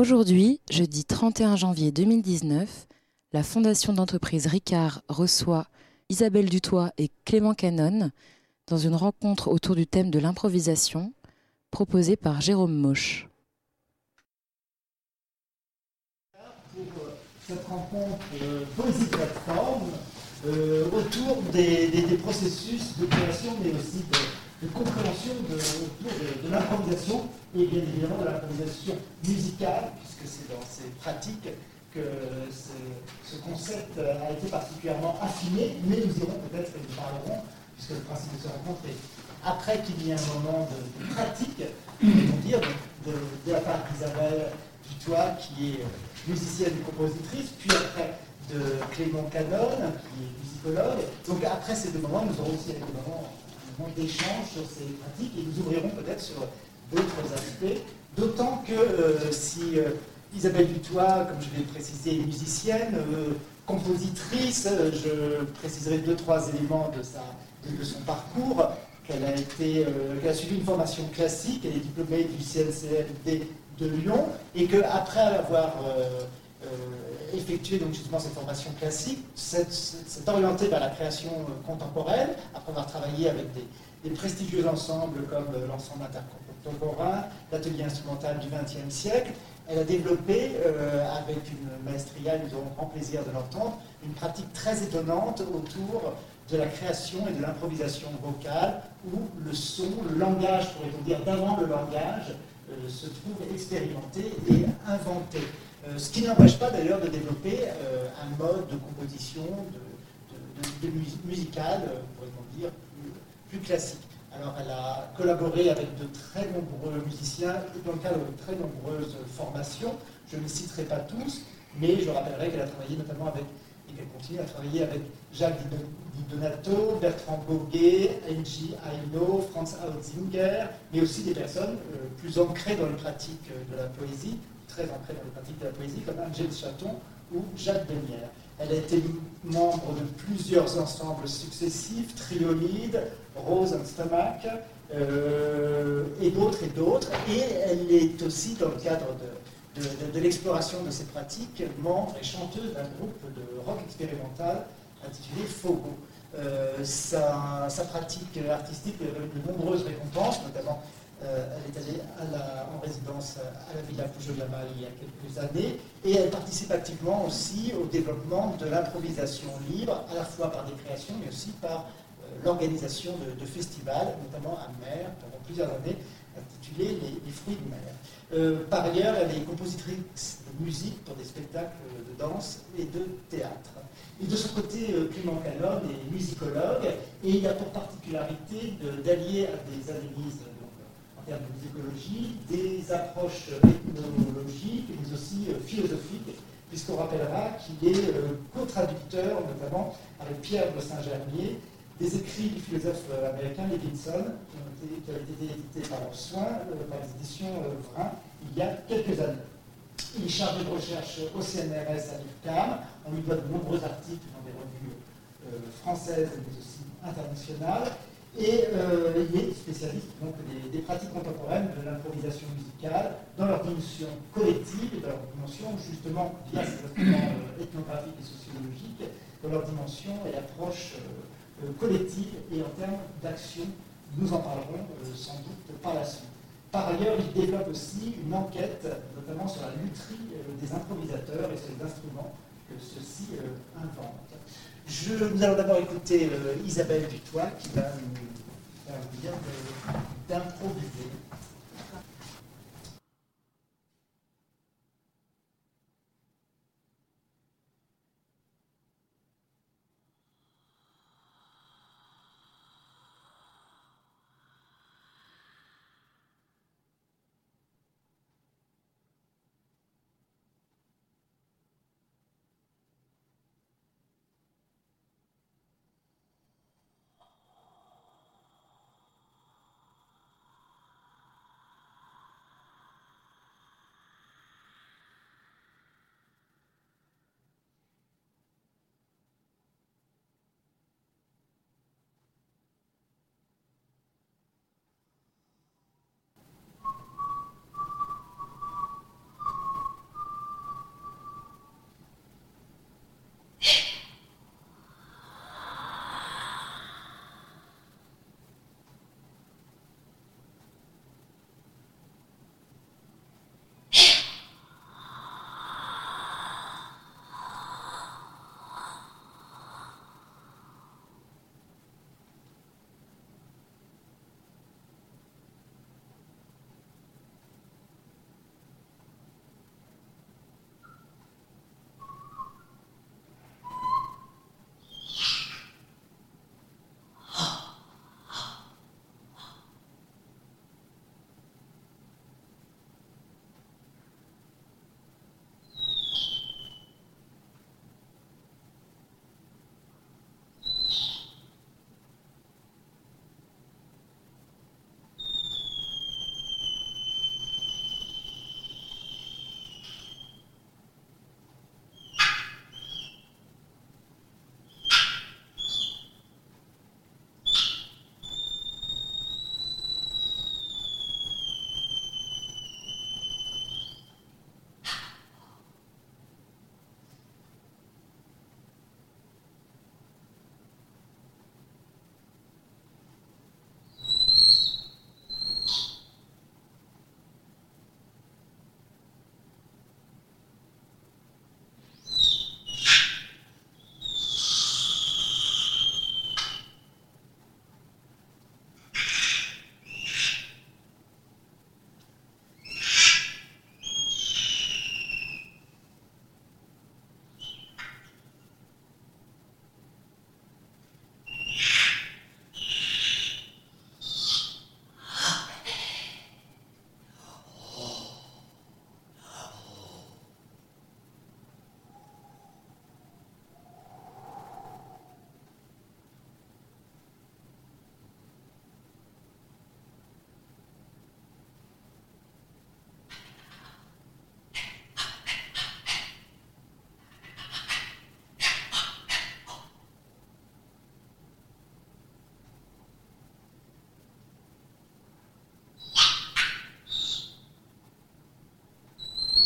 Aujourd'hui, jeudi 31 janvier 2019, la fondation d'entreprise Ricard reçoit Isabelle Dutoit et Clément Canon dans une rencontre autour du thème de l'improvisation proposée par Jérôme Moche. Pour euh, cette rencontre euh, Plateforme euh, autour des- des processus de création mais aussi de, de compréhension de, autour de, l'improvisation et bien évidemment de l'improvisation musicale puisque c'est dans ces pratiques que ce, ce concept a été particulièrement affiné mais nous irons peut-être et nous parlerons puisque le principe de cette rencontre est après qu'il y ait un moment de, pratique, on dire, de la part d'Isabelle Dutoit, qui est musicienne et compositrice, puis après de Clément Canon, qui est musicologue. Donc après ces deux moments, nous aurons aussi des moments, un moment d'échange sur ces pratiques et nous ouvrirons peut-être sur d'autres aspects, d'autant que euh, si euh, Isabelle Dutoit, comme je l'ai précisé, est musicienne, euh, compositrice, euh, je préciserai deux, trois éléments de, sa, de, son parcours, qu'elle a, été, suivi une formation classique, elle est diplômée du CNCLD de Lyon, et qu'après avoir effectué donc justement cette formation classique, s'est orientée vers la création euh, contemporaine, après avoir travaillé avec des, prestigieux ensembles comme euh, l'ensemble intercontemporain, l'atelier instrumental du XXe siècle. Elle a développé, euh, avec une maestria, nous aurons grand plaisir de l'entendre, une pratique très étonnante autour de la création et de l'improvisation vocale, où le son, le langage, pourrait-on dire, d'avant le langage, se trouve expérimenté et inventé. Euh, ce qui n'empêche pas d'ailleurs de développer euh, un mode de composition, de, de- de- de mus- musical, euh, pourrait-on dire, plus, classique. Alors elle a collaboré avec de très nombreux musiciens dans le cadre de très nombreuses formations. Je ne les citerai pas tous, mais je rappellerai qu'elle a travaillé notamment avec, et qu'elle continue à travailler avec Jacques Di Donato, Bertrand Boguet, Angie Aino, Franz Hautzinger, mais aussi des personnes plus ancrées dans les pratiques de la poésie, très ancrées dans les pratiques de la poésie, comme Angèle Chaton ou Jacques Benière. Elle a été membre de plusieurs ensembles successifs, Triolide, Rose and Stomach, euh, et d'autres et d'autres. Et elle est aussi, dans le cadre de, l'exploration de ces pratiques, membre et chanteuse d'un groupe de rock expérimental intitulé Fogo. Euh, sa, sa pratique artistique valu de nombreuses récompenses, notamment elle est allée en résidence à la Villa Pujo-Lama il y a quelques années, et elle participe activement aussi au développement de l'improvisation libre, à la fois par des créations, mais aussi par euh, l'organisation de, festivals, notamment à Mer, pendant plusieurs années, intitulés Les, fruits de mer. Euh, par ailleurs, elle est compositrice de musique pour des spectacles de danse et de théâtre. Et de son côté, euh, Clément Canon est musicologue et il a pour particularité d'allier à des analyses de musicologie, des approches ethnologiques, mais aussi euh, philosophiques, puisqu'on rappellera qu'il est euh, co-traducteur, notamment avec Pierre de Saint-Germier, des écrits du philosophe euh, américain Levinson, qui ont été, édités par leur soin, par les éditions Vrin, il y a quelques années. Il est chargé de recherche au CNRS à l'IFCAM. On lui doit de nombreux articles dans des revues françaises, mais aussi internationales. Et euh, il est spécialiste donc, des, pratiques contemporaines de l'improvisation musicale dans leur dimension collective dans leur dimension, justement, via ces instruments euh, ethnographiques et sociologiques, dans leur dimension et approche euh, euh, collective et en termes d'action. Nous en parlerons euh, sans doute par la suite. Par ailleurs, il développe aussi une enquête, notamment sur la lutherie euh, des improvisateurs et sur les instruments que ceux-ci euh, inventent. Nous allons d'abord écouter euh, Isabelle Dutoit qui va nous faire d'improviser.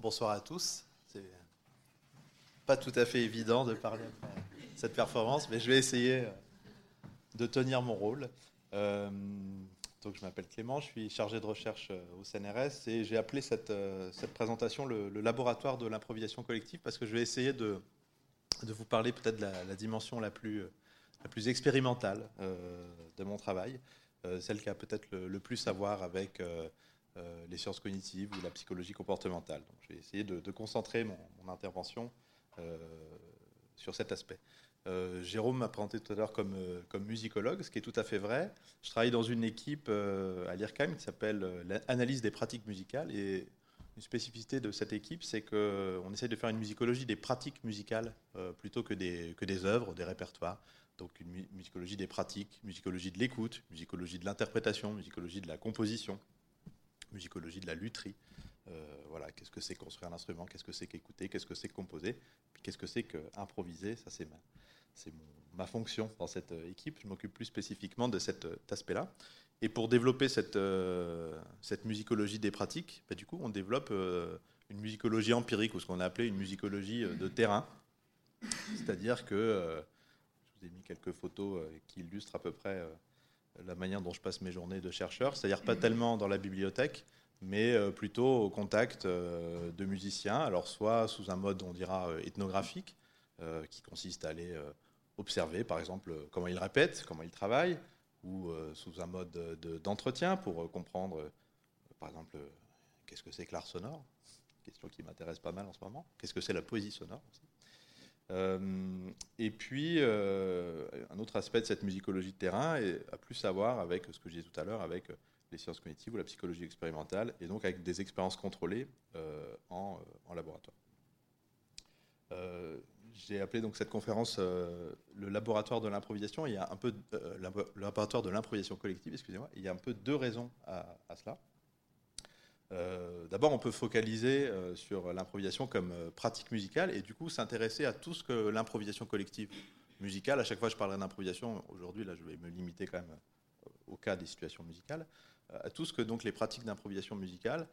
bonsoir à tous. C'est pas tout à fait évident de parler après cette performance, mais je vais essayer euh, de tenir mon rôle. Euh, donc, je m'appelle Clément, je suis chargé de recherche euh, au CNRS et j'ai appelé cette, cette, présentation le, laboratoire de l'improvisation collective parce que je vais essayer de, de vous parler peut-être de la, dimension la plus, la plus expérimentale de mon travail, celle qui a peut-être le, plus à voir avec euh, les sciences cognitives ou la psychologie comportementale. Donc, je vais essayer de, concentrer mon, intervention euh, sur cet aspect. Euh, Jérôme m'a présenté tout à l'heure comme, comme musicologue, ce qui est tout à fait vrai. Je travaille dans une équipe à l'IRCAM qui s'appelle l'analyse des pratiques musicales. Et une spécificité de cette équipe, c'est qu'on essaie de faire une musicologie des pratiques musicales plutôt que des, que des œuvres, des répertoires. Donc une musicologie des pratiques, musicologie de l'écoute, musicologie de l'interprétation, musicologie de la composition, musicologie de la lutherie. Euh, voilà, qu'est-ce que c'est construire un instrument, qu'est-ce que c'est qu'écouter, qu'est-ce que c'est composer, qu'est-ce que c'est qu'improviser. Ça, c'est ma, fonction dans cette euh, équipe. Je m'occupe plus spécifiquement de cet, euh, aspect-là. Et pour développer cette, cette musicologie des pratiques, bah, du coup, on développe une musicologie empirique, ou ce qu'on a appelé une musicologie de terrain. C'est-à-dire que, je vous ai mis quelques photos qui illustrent à peu près la manière dont je passe mes journées de chercheur, c'est-à-dire pas tellement dans la bibliothèque, mais euh, plutôt au contact euh, de musiciens, alors soit sous un mode, on dira, euh, ethnographique, qui consiste à aller observer, par exemple, comment ils répètent, comment ils travaillent, ou sous un mode d'entretien pour comprendre, par exemple, qu'est-ce que c'est que l'art sonore, question qui m'intéresse pas mal en ce moment, qu'est-ce que c'est la poésie sonore aussi? Euh, et puis, euh, un autre aspect de cette musicologie de terrain a plus à voir avec ce que je disais tout à l'heure, avec les sciences cognitives ou la psychologie expérimentale, et donc avec des expériences contrôlées euh, en, laboratoire. J'ai appelé donc cette conférence le laboratoire de l'improvisation. Il y a un peu laboratoire de l'improvisation collective, excusez-moi. Il y a un peu deux raisons à cela. Euh, d'abord, on peut focaliser euh, sur l'improvisation comme euh, pratique musicale et du coup s'intéresser à tout ce que l'improvisation collective musicale, à chaque fois je parlerai d'improvisation, aujourd'hui là je vais me limiter quand même au cas des situations musicales, à tout ce que donc les pratiques d'improvisation musicale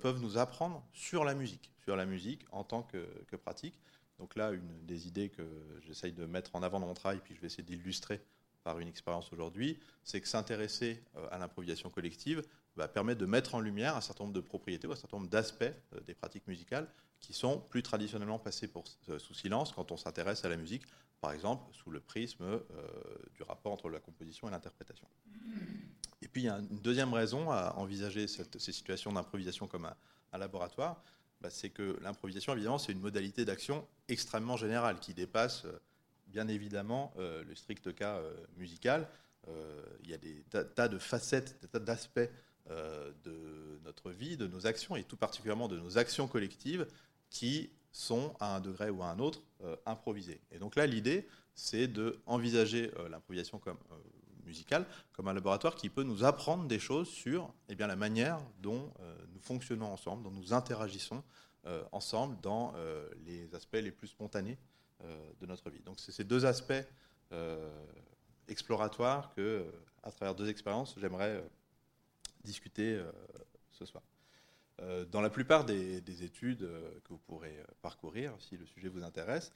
peuvent nous apprendre sur la musique, sur la musique en tant que, que pratique. Donc là, une des idées que j'essaye de mettre en avant dans mon travail, puis je vais essayer d'illustrer par une expérience aujourd'hui, c'est que s'intéresser à l'improvisation collective, va permettre de mettre en lumière un certain nombre de propriétés ou un certain nombre d'aspects euh, des pratiques musicales qui sont plus traditionnellement passés euh, sous silence quand on s'intéresse à la musique, par exemple sous le prisme euh, du rapport entre la composition et l'interprétation. Et puis il y a une deuxième raison à envisager ces situations d'improvisation comme un, laboratoire, bah, c'est que l'improvisation, évidemment, c'est une modalité d'action extrêmement générale qui dépasse bien évidemment le strict cas musical. il y a des tas de facettes, des tas d'aspects de notre vie, de nos actions, et tout particulièrement de nos actions collectives, qui sont à un degré ou à un autre euh, improvisées. Et donc là, l'idée, c'est d'envisager euh, l'improvisation comme musicale comme un laboratoire qui peut nous apprendre des choses sur eh bien, la manière dont nous fonctionnons ensemble, dont nous interagissons ensemble dans les aspects les plus spontanés de notre vie. Donc c'est ces deux aspects exploratoires que, à travers deux expériences, j'aimerais discuter euh, ce soir. Euh, dans la plupart des, études euh, que vous pourrez parcourir, si le sujet vous intéresse,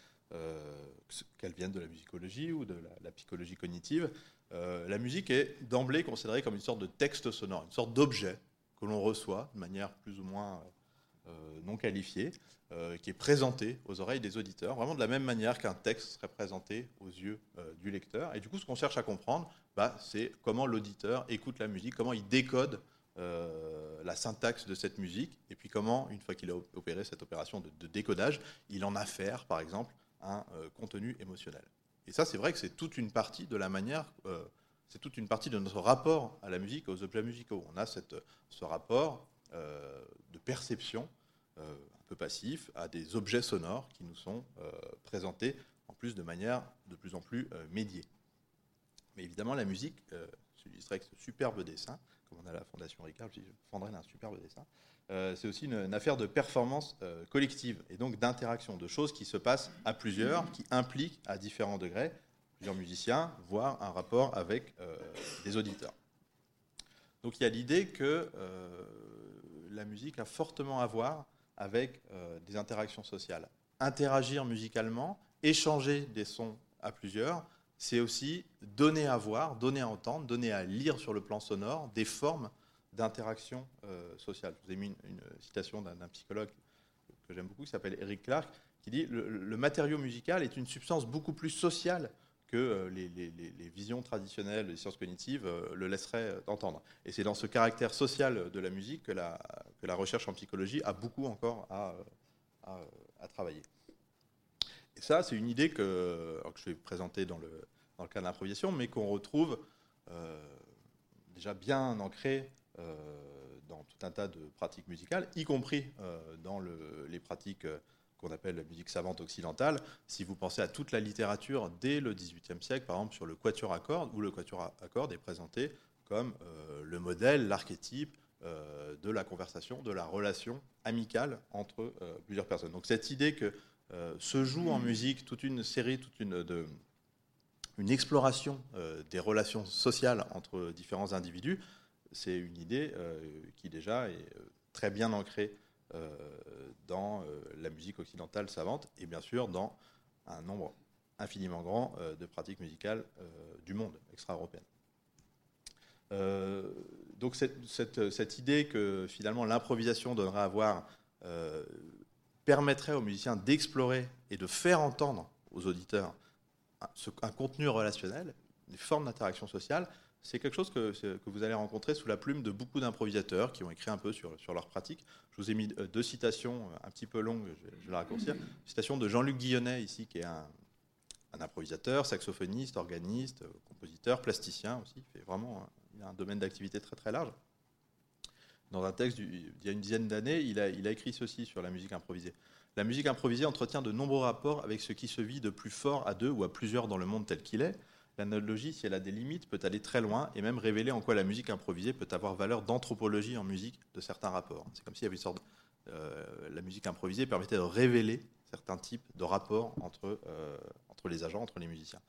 qu'elles viennent de la musicologie ou de la, psychologie cognitive, la musique est d'emblée considérée comme une sorte de texte sonore, une sorte d'objet que l'on reçoit de manière plus ou moins non qualifiée, qui est présenté aux oreilles des auditeurs, vraiment de la même manière qu'un texte serait présenté aux yeux du lecteur. Et du coup, ce qu'on cherche à comprendre, c'est comment l'auditeur écoute la musique, comment il décode euh, la syntaxe de cette musique, et puis comment, une fois qu'il a opéré cette opération de, décodage, il en affaire, par exemple, un euh, contenu émotionnel. Et ça, c'est vrai que c'est toute une partie de la manière, c'est toute une partie de notre rapport à la musique, aux objets musicaux. On a ce rapport de perception un peu passif à des objets sonores qui nous sont présentés en plus de manière de plus en plus médiée. Évidemment, la musique, j'illustrerai avec ce superbe dessin, comme on a la Fondation Ricard, je prendrai un superbe dessin, euh, c'est aussi une, affaire de performance euh, collective et donc d'interaction, de choses qui se passent à plusieurs, qui impliquent à différents degrés plusieurs musiciens, voire un rapport avec euh, des auditeurs. Donc il y a l'idée que la musique a fortement à voir avec des interactions sociales. Interagir musicalement, échanger des sons à plusieurs, c'est aussi donner à voir, donner à entendre, donner à lire sur le plan sonore des formes d'interaction euh, sociale. Je vous ai mis une, citation d'un psychologue que j'aime beaucoup, qui s'appelle Eric Clark, qui dit le, matériau musical est une substance beaucoup plus sociale que euh, les, visions traditionnelles des sciences cognitives euh, le laisseraient entendre. Et c'est dans ce caractère social de la musique que la, recherche en psychologie a beaucoup encore à, travailler. Et ça, c'est une idée que, je vais présenter dans le, dans le cas de l'improvisation, mais qu'on retrouve déjà bien ancrée euh, dans tout un tas de pratiques musicales, y compris euh, dans les pratiques euh, qu'on appelle la musique savante occidentale. Si vous pensez à toute la littérature dès le XVIIIe siècle, par exemple sur le quatuor à cordes, où le quatuor à cordes est présenté comme le modèle, l'archétype de la conversation, de la relation amicale entre plusieurs personnes. Donc cette idée que se joue en musique toute une série, toute une, exploration des relations sociales entre différents individus, c'est une idée euh, qui déjà est euh, très bien ancrée euh, dans la musique occidentale savante et bien sûr dans un nombre infiniment grand de pratiques musicales du monde extra-européenne. donc cette, idée que finalement l'improvisation donnerait à voir permettrait aux musiciens d'explorer et de faire entendre aux auditeurs un contenu relationnel, des formes d'interaction sociale, c'est quelque chose que, vous allez rencontrer sous la plume de beaucoup d'improvisateurs qui ont écrit un peu sur, leur pratique. Je vous ai mis euh, deux citations euh, un petit peu longues, je vais, la raccourcir. Citation de Jean-Luc Guillonnet, ici, qui est un, improvisateur, saxophoniste, organiste, euh, compositeur, plasticien aussi. Il, fait vraiment, un domaine d'activité très très large. Dans un texte d'il y a une dizaine d'années, il a, écrit ceci sur la musique improvisée. La musique improvisée entretient de nombreux rapports avec ce qui se vit de plus fort à deux ou à plusieurs dans le monde tel qu'il est L'analogie, si elle a des limites, peut aller très loin et même révéler en quoi la musique improvisée peut avoir valeur d'anthropologie en musique de certains rapports. C'est comme s'il y avait une sorte. Euh, la musique improvisée permettait de révéler certains types de rapports entre, euh, entre les agents, entre les musiciens.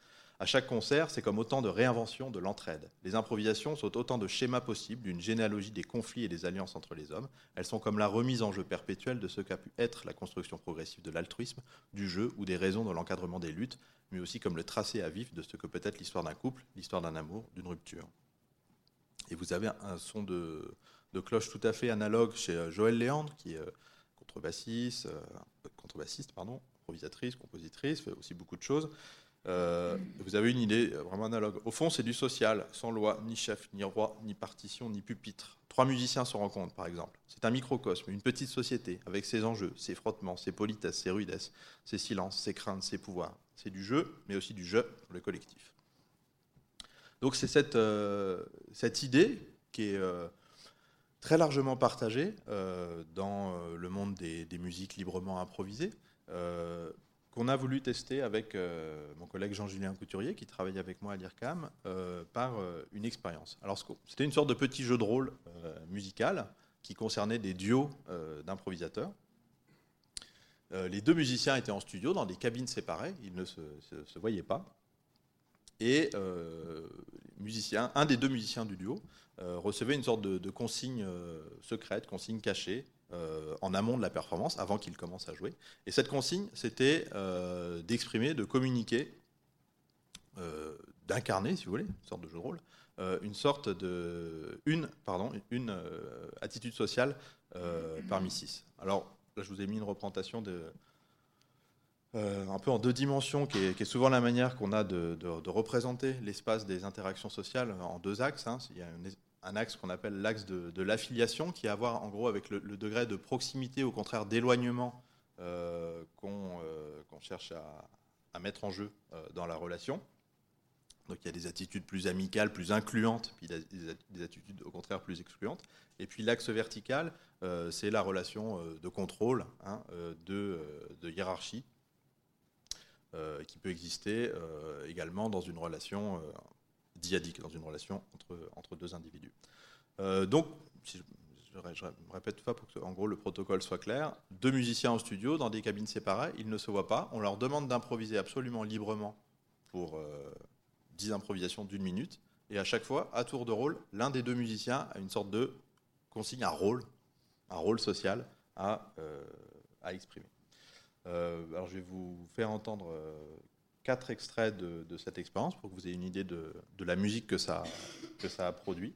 À chaque concert, c'est comme autant de réinventions de l'entraide. Les improvisations sont autant de schémas possibles d'une généalogie des conflits et des alliances entre les hommes. Elles sont comme la remise en jeu perpétuelle de ce qu'a pu être la construction progressive de l'altruisme, du jeu ou des raisons de l'encadrement des luttes, mais aussi comme le tracé à vif de ce que peut être l'histoire d'un couple, l'histoire d'un amour, d'une rupture. Et vous avez un son de, cloche tout à fait analogue chez euh, Joël Léandre, qui est euh, contrebassiste, euh, contrebassiste pardon, improvisatrice, compositrice, fait aussi beaucoup de choses. Vous avez une idée vraiment analogue. Au fond, c'est du social, sans loi, ni chef, ni roi, ni partition, ni pupitre. Trois musiciens se rencontrent, par exemple. C'est un microcosme, une petite société, avec ses enjeux, ses frottements, ses politesses, ses rudesses, ses silences, ses craintes, ses pouvoirs. C'est du jeu, mais aussi du jeu pour le collectif. Donc c'est cette, euh, cette, idée qui est euh, très largement partagée euh, dans le monde des, musiques librement improvisées, qu'on a voulu tester avec mon collègue Jean-Julien Couturier, qui travaille avec moi à l'IRCAM, par une expérience. Alors c'était une sorte de petit jeu de rôle musical qui concernait des duos d'improvisateurs. Euh, les deux musiciens étaient en studio dans des cabines séparées, ils ne se, voyaient pas. Et euh, un des deux musiciens du duo euh, recevait une sorte de, consigne secrète, consigne cachée, en amont de la performance, avant qu'il commence à jouer. Et cette consigne, c'était d'exprimer, de communiquer, d'incarner, si vous voulez, une sorte de jeu de rôle, une sorte de. une, pardon, une attitude sociale parmi six. Alors, Là, je vous ai mis une représentation de, euh, un peu en deux dimensions, qui est, souvent la manière qu'on a de, représenter l'espace des interactions sociales en deux axes. Hein. Il y a un, axe qu'on appelle l'axe de, l'affiliation, qui a à voir en gros avec le, degré de proximité, au contraire d'éloignement euh, euh, qu'on cherche à, mettre en jeu dans la relation. Donc il y a des attitudes plus amicales, plus incluantes, puis des attitudes au contraire plus excluantes. Et puis l'axe vertical, c'est la relation de contrôle, hein, de, hiérarchie, qui peut exister également dans une relation diadique, dans une relation entre, entre deux individus. donc, si je, répète tout ça pour que en gros le protocole soit clair, deux musiciens en studio dans des cabines séparées, ils ne se voient pas, on leur demande d'improviser absolument librement pour 10 euh, improvisations d'une minute, et à chaque fois, à tour de rôle, l'un des deux musiciens a une sorte de consigne, un rôle, un rôle social à, euh, à exprimer. Euh, alors je vais vous faire entendre quatre extraits de, cette expérience pour que vous ayez une idée de, de la musique que ça, que ça a produit.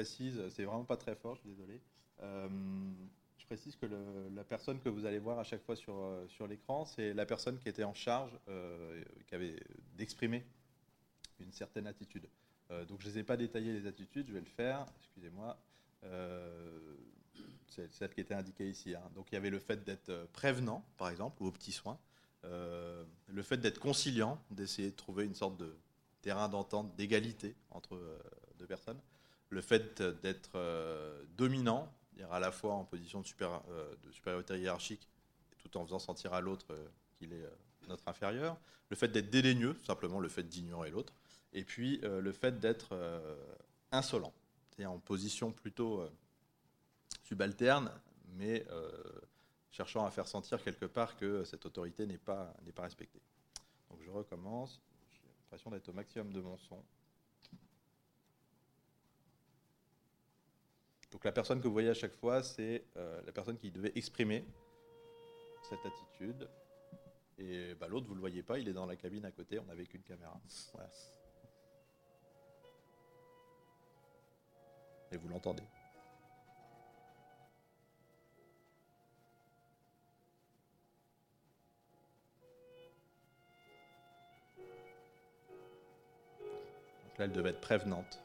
Précise, c'est vraiment pas très fort, je suis désolé. Euh, je précise que la personne que vous allez voir à chaque fois sur, euh, l'écran, c'est la personne qui était en charge, euh, qui avait d'exprimer une certaine attitude. donc je ne les ai pas détaillé les attitudes, je vais le faire, excusez-moi c'est celle qui était indiquée ici. Hein. Donc il y avait le fait d'être prévenant, par exemple, ou aux petits soins, le fait d'être conciliant, d'essayer de trouver une sorte de terrain d'entente, d'égalité entre deux personnes, le fait d'être dominant, dire à la fois en position de, de supériorité hiérarchique, tout en faisant sentir à l'autre qu'il est notre inférieur, le fait d'être dédaigneux, simplement le fait d'ignorer l'autre, et puis le fait d'être insolent, c'est-à-dire en position plutôt subalterne, mais euh, cherchant à faire sentir quelque part que cette autorité n'est pas, pas respectée. Donc je recommence. J'ai l'impression d'être au maximum de mon son. Donc la personne que vous voyez à chaque fois, c'est euh, la personne qui devait exprimer cette attitude. Et bah, l'autre, vous ne le voyez pas, il est dans la cabine à côté, on n'avait qu'une caméra. Et vous l'entendez. elle devait être prévenante.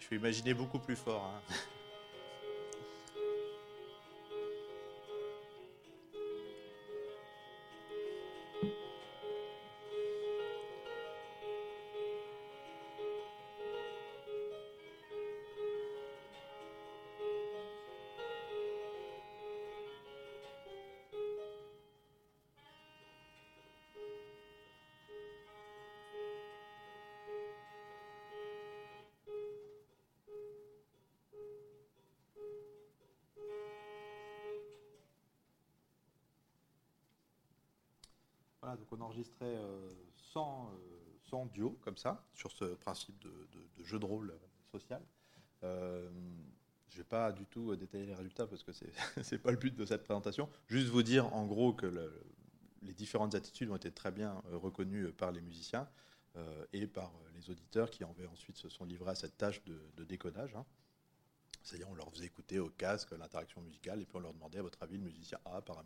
Je vais imaginer beaucoup plus fort. Hein. Donc on enregistrait 100, euh, duos comme ça, sur ce principe de, jeu de rôle social. Euh, je ne vais pas du tout détailler les résultats parce que ce n'est pas le but de cette présentation. Juste vous dire en gros que les différentes attitudes ont été très bien euh, reconnues par les musiciens et par les auditeurs qui en ensuite se sont livrés à cette tâche de, décodage. Hein. C'est-à-dire, on leur faisait écouter au casque l'interaction musicale et puis on leur demandait à votre avis, le musicien A par,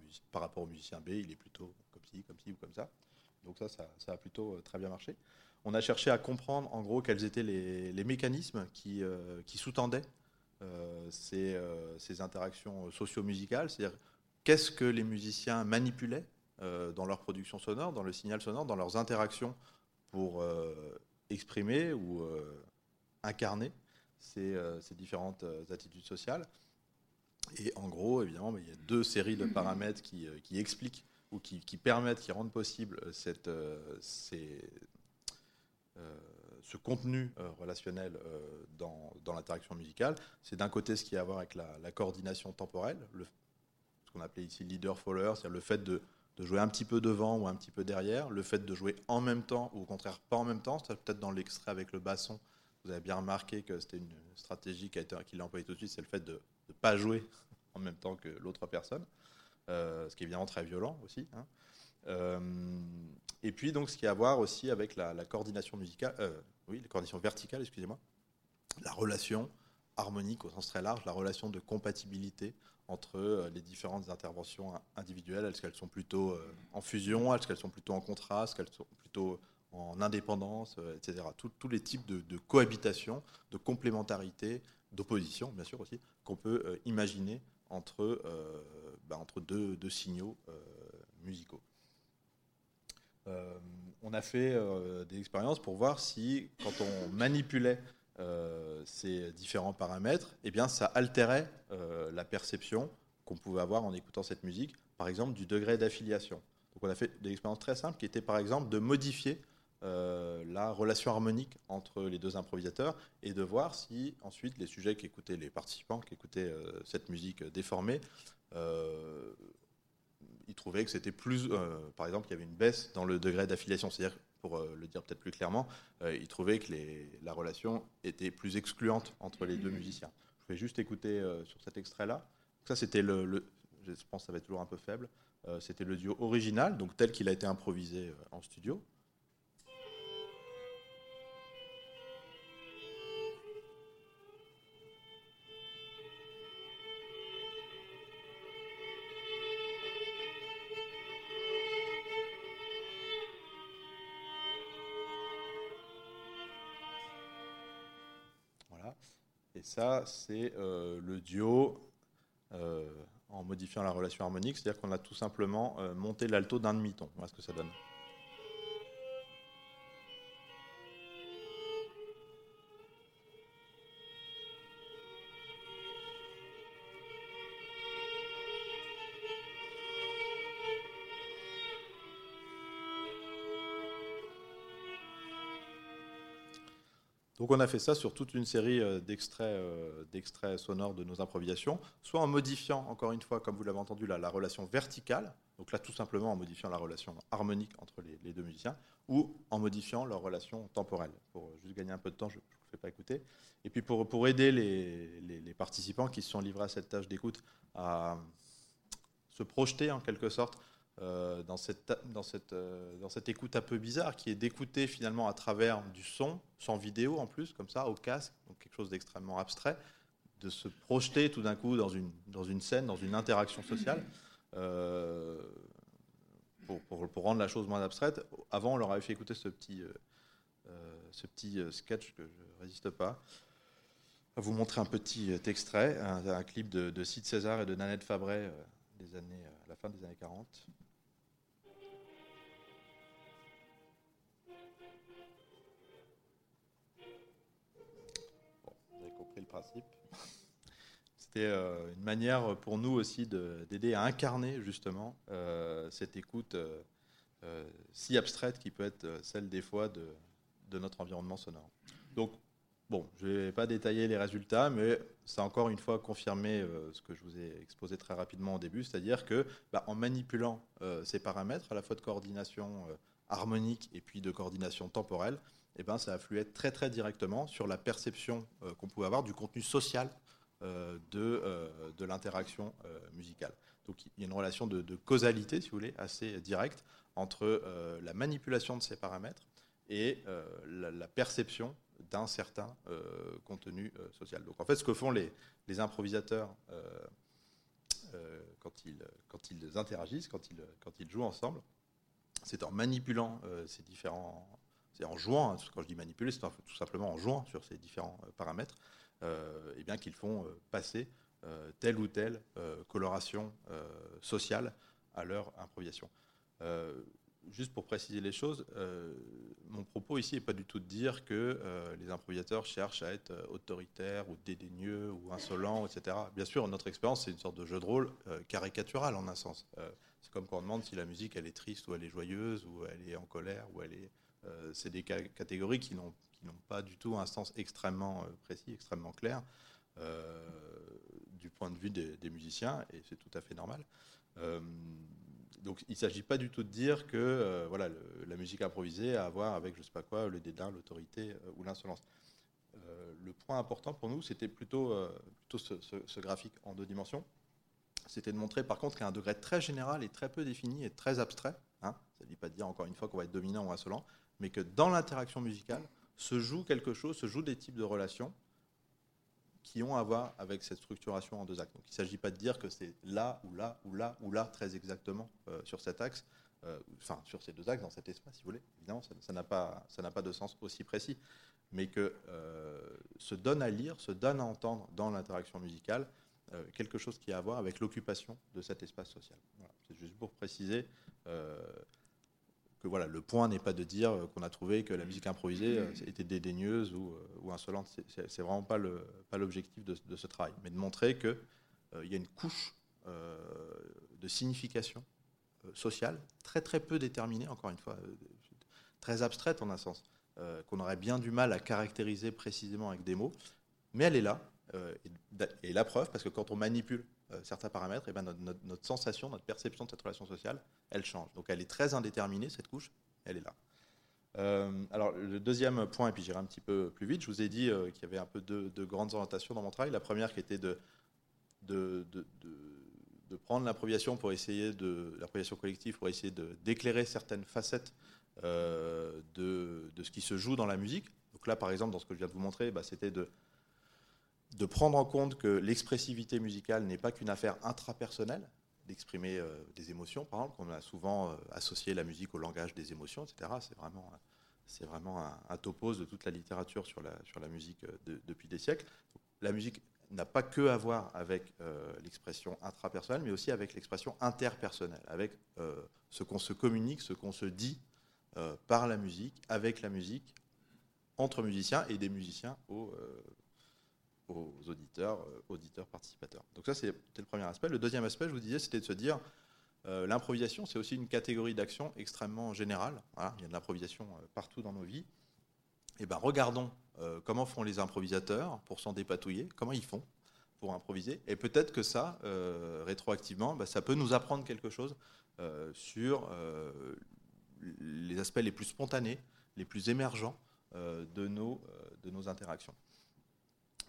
rapport au musicien B, il est plutôt comme ci, comme ci ou comme ça. Donc ça, ça, a plutôt très bien marché. On a cherché à comprendre en gros quels étaient les, mécanismes qui, qui sous-tendaient ces, ces, interactions socio-musicales, c'est-à-dire qu'est-ce que les musiciens manipulaient euh, dans leur production sonore, dans le signal sonore, dans leurs interactions pour euh, exprimer ou euh, incarner ces, différentes attitudes sociales. Et en gros, évidemment, il y a deux séries de paramètres qui, expliquent ou qui, permettent, qui rendent possible cette, ce contenu relationnel dans, l'interaction musicale. C'est d'un côté ce qui a à voir avec la, coordination temporelle, le, ce qu'on appelait ici leader-follower, c'est-à-dire le fait de de jouer un petit peu devant ou un petit peu derrière, le fait de jouer en même temps ou au contraire pas en même temps, c'est peut-être dans l'extrait avec le basson, vous avez bien remarqué que c'était une stratégie qu'il a, a employée tout de suite, c'est le fait de ne pas jouer en même temps que l'autre personne, euh, ce qui est évidemment très violent aussi. Hein. Euh, et puis donc ce qui a à voir aussi avec la, coordination musicale, euh, oui, la coordination verticale, excusez-moi, la relation harmonique au sens très large, la relation de compatibilité entre les différentes interventions individuelles Est-ce qu'elles sont plutôt en fusion Est-ce qu'elles sont plutôt en contraste Est-ce qu'elles sont plutôt en indépendance, euh, etc. tous les types de, cohabitation, de complémentarité, d'opposition, bien sûr aussi, qu'on peut imaginer entre, bah, entre deux, signaux musicaux. on a fait des expériences pour voir si, quand on manipulait euh, ces différents paramètres, eh bien, ça altérait euh, la perception qu'on pouvait avoir en écoutant cette musique, par exemple du degré d'affiliation. Donc on a fait des expériences très simples qui étaient par exemple de modifier euh, la relation harmonique entre les deux improvisateurs et de voir si ensuite les sujets qui écoutaient, les participants qui écoutaient cette musique déformée, ils trouvaient que c'était plus, par exemple, qu'il y avait une baisse dans le degré d'affiliation, c'est-à-dire pour euh, le dire peut-être plus clairement, euh, il trouvait que la relation était plus excluante entre les deux musiciens. Je vais juste écouter euh, sur cet extrait-là. Ça, c'était le, je pense que ça va être toujours un peu faible, c'était le duo original, donc tel qu'il a été improvisé en studio. Et ça, c'est euh, le duo euh, en modifiant la relation harmonique, c'est-à-dire qu'on a tout simplement euh, monté l'alto d'un demi-ton. Voilà ce que ça donne. Donc on a fait ça sur toute une série euh, euh, d'extraits sonores de nos improvisations, soit en modifiant, encore une fois, comme vous l'avez entendu là, la relation verticale, donc là tout simplement en modifiant la relation harmonique entre les, deux musiciens, ou en modifiant leur relation temporelle. Pour juste gagner un peu de temps, je ne vous fais pas écouter. Et puis pour, pour aider les, les, participants qui se sont livrés à cette tâche d'écoute à se projeter en quelque sorte euh, dans, cette, dans, cette, euh, dans cette écoute un peu bizarre, qui est d'écouter finalement à travers du son, sans vidéo en plus, comme ça, au casque, donc quelque chose d'extrêmement abstrait, de se projeter tout d'un coup dans une, dans une scène, dans une interaction sociale, euh, pour, pour, rendre la chose moins abstraite. Avant, on leur avait fait écouter ce petit, ce petit sketch que je ne résiste pas. À vous montrer un petit extrait, un, clip de, de Sid César et de Nanette Fabret des années, à la fin des années 40. C'était euh, une manière pour nous aussi d'aider à incarner justement euh, cette écoute euh, si abstraite qui peut être celle des fois de, de notre environnement sonore. Donc, bon, je ne vais pas détailler les résultats, mais ça a encore une fois confirmé ce que je vous ai exposé très rapidement au début, c'est-à-dire que bah, en manipulant ces paramètres, à la fois de coordination harmonique et puis de coordination temporelle, eh ben, ça influait très très directement sur la perception euh, qu'on pouvait avoir du contenu social euh, de, euh, de l'interaction musicale. Donc il y a une relation de, causalité, si vous voulez, assez directe entre la manipulation de ces paramètres et la, perception d'un certain contenu social. Donc en fait, ce que font les, les improvisateurs quand, ils, quand ils interagissent, quand ils, quand ils jouent ensemble, c'est en manipulant ces différents c'est en jouant, hein, quand je dis manipuler, c'est tout simplement en jouant sur ces différents euh, paramètres, euh, eh bien qu'ils font euh, passer telle ou telle coloration sociale à leur improvisation. juste pour préciser les choses, mon propos ici n'est pas du tout de dire que les improvisateurs cherchent à être autoritaires ou dédaigneux ou insolents, etc. Bien sûr, notre expérience, c'est une sorte de jeu de rôle caricatural en un sens. c'est comme quand on demande si la musique, elle est triste ou elle est joyeuse, ou elle est en colère, ou elle est c'est des catégories qui n'ont pas du tout un sens extrêmement euh, précis, extrêmement clair euh, du point de vue des, musiciens, et c'est tout à fait normal. donc il ne s'agit pas du tout de dire que voilà, la musique improvisée a à voir avec, je sais pas quoi, le dédain, l'autorité ou l'insolence. le point important pour nous, c'était plutôt, ce, graphique en deux dimensions. C'était de montrer par contre qu'à un degré très général et très peu défini et très abstrait, hein, ça ne dit pas dire encore une fois qu'on va être dominant ou insolent, mais que dans l'interaction musicale se joue quelque chose, se joue des types de relations qui ont à voir avec cette structuration en deux actes. Donc il ne s'agit pas de dire que c'est là ou là ou là ou là très exactement euh, sur cet axe, euh, enfin sur ces deux axes dans cet espace, si vous voulez. Évidemment, ça n'a pas, pas de sens aussi précis, mais que euh, se donne à lire, se donne à entendre dans l'interaction musicale quelque chose qui a à voir avec l'occupation de cet espace social. C'est juste pour préciser que voilà, le point n'est pas de dire euh, qu'on a trouvé que la musique improvisée euh, était dédaigneuse ou, euh, ou insolente. C'est vraiment pas l'objectif pas de, ce travail, mais de montrer qu'il il y a une couche de signification sociale très très peu déterminée, encore une fois, très abstraite en un sens, qu'on aurait bien du mal à caractériser précisément avec des mots, mais elle est là. et, la preuve, parce que quand on manipule certains paramètres, et eh ben notre, notre, sensation, notre perception de cette relation sociale, elle change. Donc elle est très indéterminée, cette couche, elle est là. Euh, alors le deuxième point, et puis j'irai un petit peu plus vite, je vous ai dit euh, qu'il y avait un peu deux, grandes orientations dans mon travail. La première qui était de, de, de, de prendre l'improvisation pour essayer de l'improvisation collective pour essayer d'éclairer certaines facettes euh, de, ce qui se joue dans la musique. Donc là, par exemple, dans ce que je viens de vous montrer, bah, c'était de, de prendre en compte que l'expressivité musicale n'est pas qu'une affaire intrapersonnelle, d'exprimer euh, des émotions, par exemple, qu'on a souvent euh, associé la musique au langage des émotions, etc. C'est vraiment, un, un, topos de toute la littérature sur la, sur la musique euh, depuis des siècles. La musique n'a pas que à voir avec l'expression intrapersonnelle, mais aussi avec l'expression interpersonnelle, avec ce qu'on se communique, ce qu'on se dit par la musique, avec la musique, entre musiciens et des musiciens au, aux auditeurs, euh, auditeurs participateurs. Donc ça, c'était le premier aspect. Le deuxième aspect, je vous disais, c'était de se dire, euh, l'improvisation, c'est aussi une catégorie d'action extrêmement générale. il y a de l'improvisation euh, partout dans nos vies. Et eh ben, regardons comment font les improvisateurs pour s'en dépatouiller, comment ils font pour improviser. Et peut-être que ça, rétroactivement, bah, ça peut nous apprendre quelque chose sur les aspects les plus spontanés, les plus émergents de, nos, de nos interactions.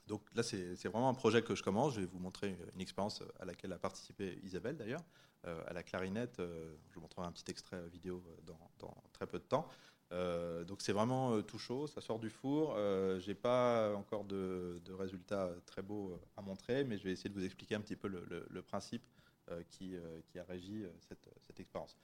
Donc là, c'est vraiment un projet que je commence. Je vais vous montrer une expérience à laquelle a participé Isabelle d'ailleurs, euh, à la clarinette. Euh, je vous montrerai un petit extrait vidéo dans, très peu de temps. Euh, donc c'est vraiment tout chaud, ça sort du four. Je n'ai pas encore de, résultats très beaux à montrer, mais je vais essayer de vous expliquer un petit peu le, principe qui, a régi cette expérience.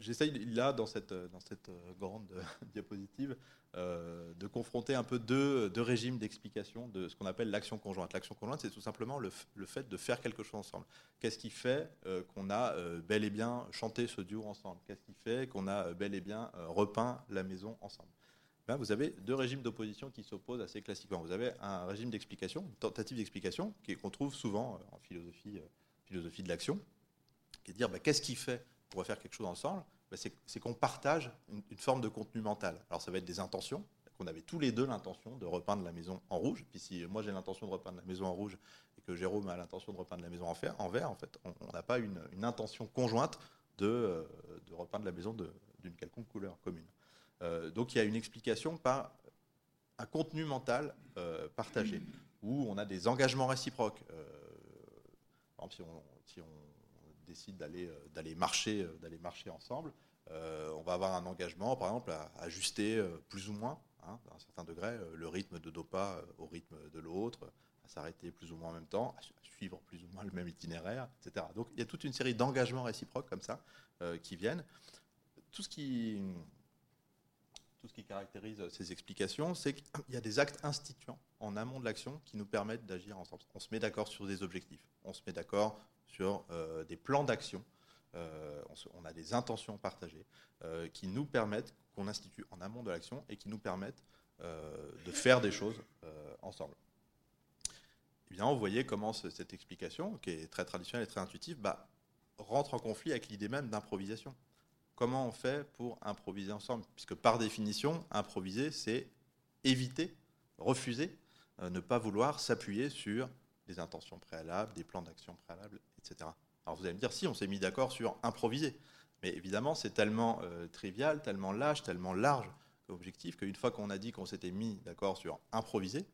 J'essaye là, dans cette, dans cette grande diapositive, euh, de confronter un peu deux, régimes d'explication de ce qu'on appelle l'action conjointe. L'action conjointe, c'est tout simplement le, fait de faire quelque chose ensemble. Qu'est-ce qui fait euh, qu'on a euh, bel et bien chanté ce duo ensemble? Qu'est-ce qui fait qu'on a bel et bien repeint la maison ensemble? Ben, Vous avez deux régimes d'opposition qui s'opposent assez classiquement. Vous avez un régime d'explication, une tentative d'explication, qu'on trouve souvent en philosophie, philosophie de l'action, qui est de dire ben, qu'est-ce qui fait va faire quelque chose ensemble bah, c'est qu'on partage une, forme de contenu mental. Alors ça va être des intentions, qu'on avait tous les deux l'intention de repeindre la maison en rouge. Puis si moi j'ai l'intention de repeindre la maison en rouge et que Jérôme a l'intention de repeindre la maison en, vert, en fait, on n'a pas une, intention conjointe de, euh, repeindre la maison d'une quelconque couleur commune. Euh, donc il y a une explication par un contenu mental euh, partagé, où on a des engagements réciproques. par exemple, si on euh, d'aller marcher euh, marcher ensemble, euh, on va avoir un engagement, par exemple, à ajuster plus ou moins hein, d'un certain degré, le rythme de dos pas au rythme de l'autre, à s'arrêter plus ou moins en même temps, à suivre plus ou moins le même itinéraire, etc. Donc il y a toute une série d'engagements réciproques comme ça qui viennent. Tout ce qui, tout ce qui caractérise ces explications, c'est qu'il y a des actes instituants en amont de l'action qui nous permettent d'agir ensemble. On se met d'accord sur des objectifs, on se met d'accord sur euh, des plans d'action, euh, on, a des intentions partagées euh, qui nous permettent, qu'on institue en amont de l'action et qui nous permettent de faire des choses ensemble. Évidemment, vous voyez comment cette explication, qui est très traditionnelle et très intuitive, bah, rentre en conflit avec l'idée même d'improvisation comment on fait pour improviser ensemble? Puisque par définition, improviser, c'est éviter, refuser, ne pas vouloir s'appuyer sur des intentions préalables, des plans d'action préalables, Alors vous allez me dire, si, on s'est mis d'accord sur improviser. Mais évidemment, c'est tellement euh, trivial, tellement lâche, tellement large objectif qu'une fois qu'on a dit qu'on s'était mis d'accord sur improviser,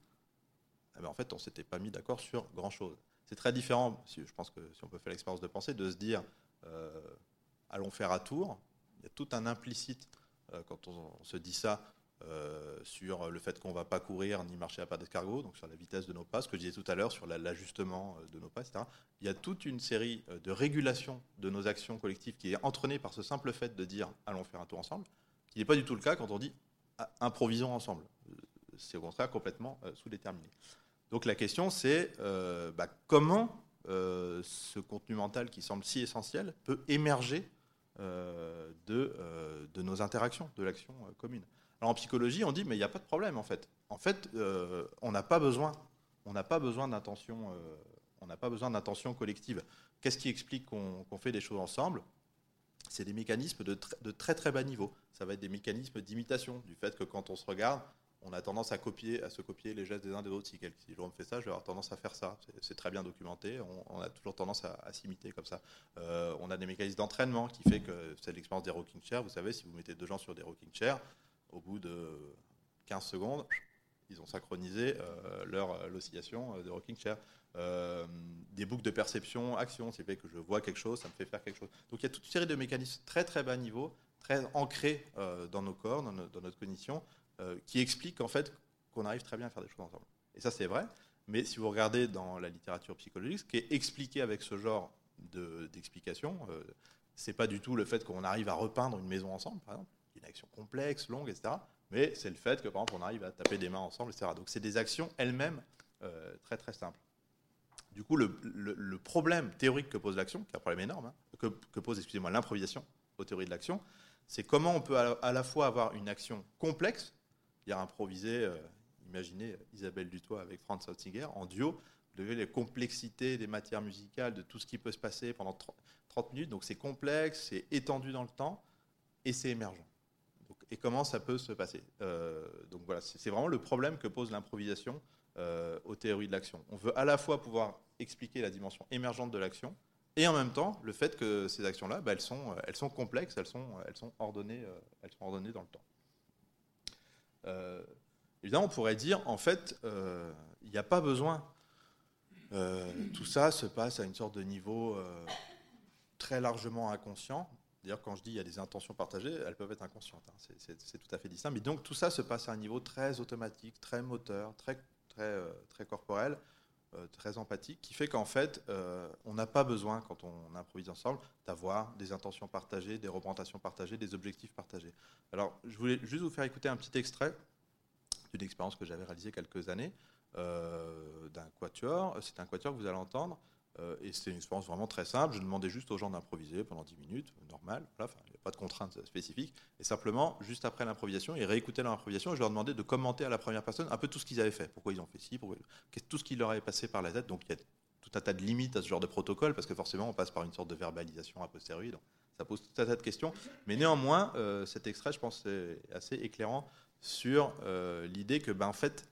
eh ben, en fait, on s'était pas mis d'accord sur grand-chose. C'est très différent, je pense que si on peut faire l'expérience de penser, de se dire, euh, allons faire à tour, y a tout un implicite euh, quand on, se dit ça euh, sur le fait qu'on ne va pas courir ni marcher à pas d'escargot, donc sur la vitesse de nos pas, ce que je disais tout à l'heure sur l'ajustement euh, de nos pas, etc. Il y a toute une série de régulations de nos actions collectives qui est entraînée par ce simple fait de dire allons faire un tour ensemble, qui n'est pas du tout le cas quand on dit ah, improvisons ensemble. C'est au contraire complètement sous-déterminé. Donc la question c'est bah, comment ce contenu mental qui semble si essentiel peut émerger euh, de, euh, nos interactions, de l'action euh, commune. Alors en psychologie, on dit mais il n'y a pas de problème en fait. En fait, on n'a pas besoin, on n'a pas besoin d'intention, on n'a pas besoin d'intention collective. Qu'est-ce qui explique qu'on fait des choses ensemble? C'est des mécanismes de, très très bas niveau. Ça va être des mécanismes d'imitation, du fait que quand on se regarde, on a tendance à copier, à se copier les gestes des uns des autres. Si, si Jérôme fait ça, je vais avoir tendance à faire ça. C'est très bien documenté. On, a toujours tendance à, s'imiter comme ça. Euh, on a des mécanismes d'entraînement qui fait que c'est l'expérience des rocking chairs. Vous savez, si vous mettez deux gens sur des rocking chairs, au bout de 15 secondes, ils ont synchronisé euh, leur l'oscillation de rocking chair. Euh, des boucles de perception, action, c'est fait que je vois quelque chose, ça me fait faire quelque chose. Donc il y a toute une série de mécanismes très très bas niveau, très ancrés dans nos corps, dans notre cognition, euh, qui explique en fait qu'on arrive très bien à faire des choses ensemble. Et ça, c'est vrai. Mais si vous regardez dans la littérature psychologique, ce qui est expliqué avec ce genre d'explication, euh, c'est pas du tout le fait qu'on arrive à repeindre une maison ensemble, par exemple, une action complexe, longue, etc. Mais c'est le fait que, par exemple, on arrive à taper des mains ensemble, etc. Donc, c'est des actions elles-mêmes euh, très très simples. Du coup, le, problème théorique que pose l'action, qui est un problème énorme, hein, que, pose, excusez-moi, l'improvisation aux théories de l'action, c'est comment on peut à la fois avoir une action complexe, hier improvisé, euh, imaginez Isabelle Dutoit avec Franz Hautzinger en duo, de les complexités des matières musicales, de tout ce qui peut se passer pendant 30 minutes. Donc c'est complexe, c'est étendu dans le temps et c'est émergent. Et comment ça peut se passer euh, Donc voilà, c'est vraiment le problème que pose l'improvisation euh, aux théories de l'action. On veut à la fois pouvoir expliquer la dimension émergente de l'action et en même temps le fait que ces actions-là, bah, elles, sont, elles sont complexes, elles sont, elles sont, ordonnées, elles sont ordonnées dans le temps. Euh, évidemment, on pourrait dire, en fait, euh, il n'y a pas besoin. Euh, tout ça se passe à une sorte de niveau très largement inconscient. D'ailleurs, quand je dis il y a des intentions partagées, elles peuvent être inconscientes. Hein. c'est tout à fait distinct. Mais donc tout ça se passe à un niveau très automatique, très moteur, très, très, très corporel, très empathique, qui fait qu'en fait, on n'a pas besoin, quand on improvise ensemble, d'avoir des intentions partagées, des représentations partagées, des objectifs partagés. Alors, je voulais juste vous faire écouter un petit extrait d'une expérience que j'avais réalisée quelques années euh, d'un quatuor. C'est un quatuor que vous allez entendre. Euh, et c'était une expérience vraiment très simple. Je demandais juste aux gens d'improviser pendant 10 minutes, normal. il n'y a pas de contraintes spécifiques. Et simplement, juste après l'improvisation, ils réécoutaient leur improvisation et je leur demandais de commenter à la première personne un peu tout ce qu'ils avaient fait. Pourquoi ils ont fait ci, pourquoi... tout ce qui leur avait passé par la tête. Donc il y a tout un tas de limites à ce genre de protocole parce que forcément, on passe par une sorte de verbalisation a posteriori. Donc ça pose tout un tas de questions. Mais néanmoins, euh, cet extrait, je pense, est assez éclairant sur euh, l'idée que, ben, en fait,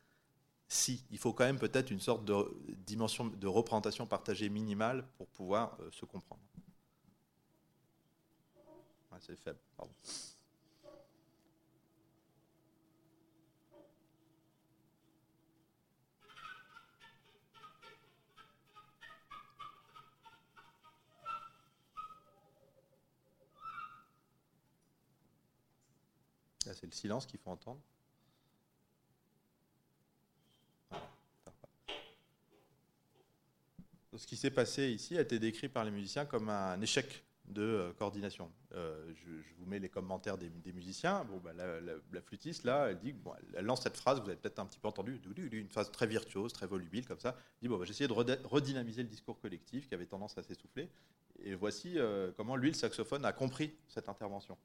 si, il faut quand même peut-être une sorte de dimension de représentation partagée minimale pour pouvoir euh, se comprendre. c'est faible, c'est le silence qu'il faut entendre. Ce qui s'est passé ici a été décrit par les musiciens comme un échec de euh, coordination. Euh, je, vous mets les commentaires des, musiciens. Bon, bah, la, flûtiste, là, elle dit, bon, lance cette phrase, vous avez peut-être un petit peu entendu, une phrase très virtuose, très volubile, comme ça. Elle dit, bon, bah, j'ai essayé de redynamiser le discours collectif qui avait tendance à s'essouffler. Et voici euh, comment lui, le saxophone, a compris cette intervention.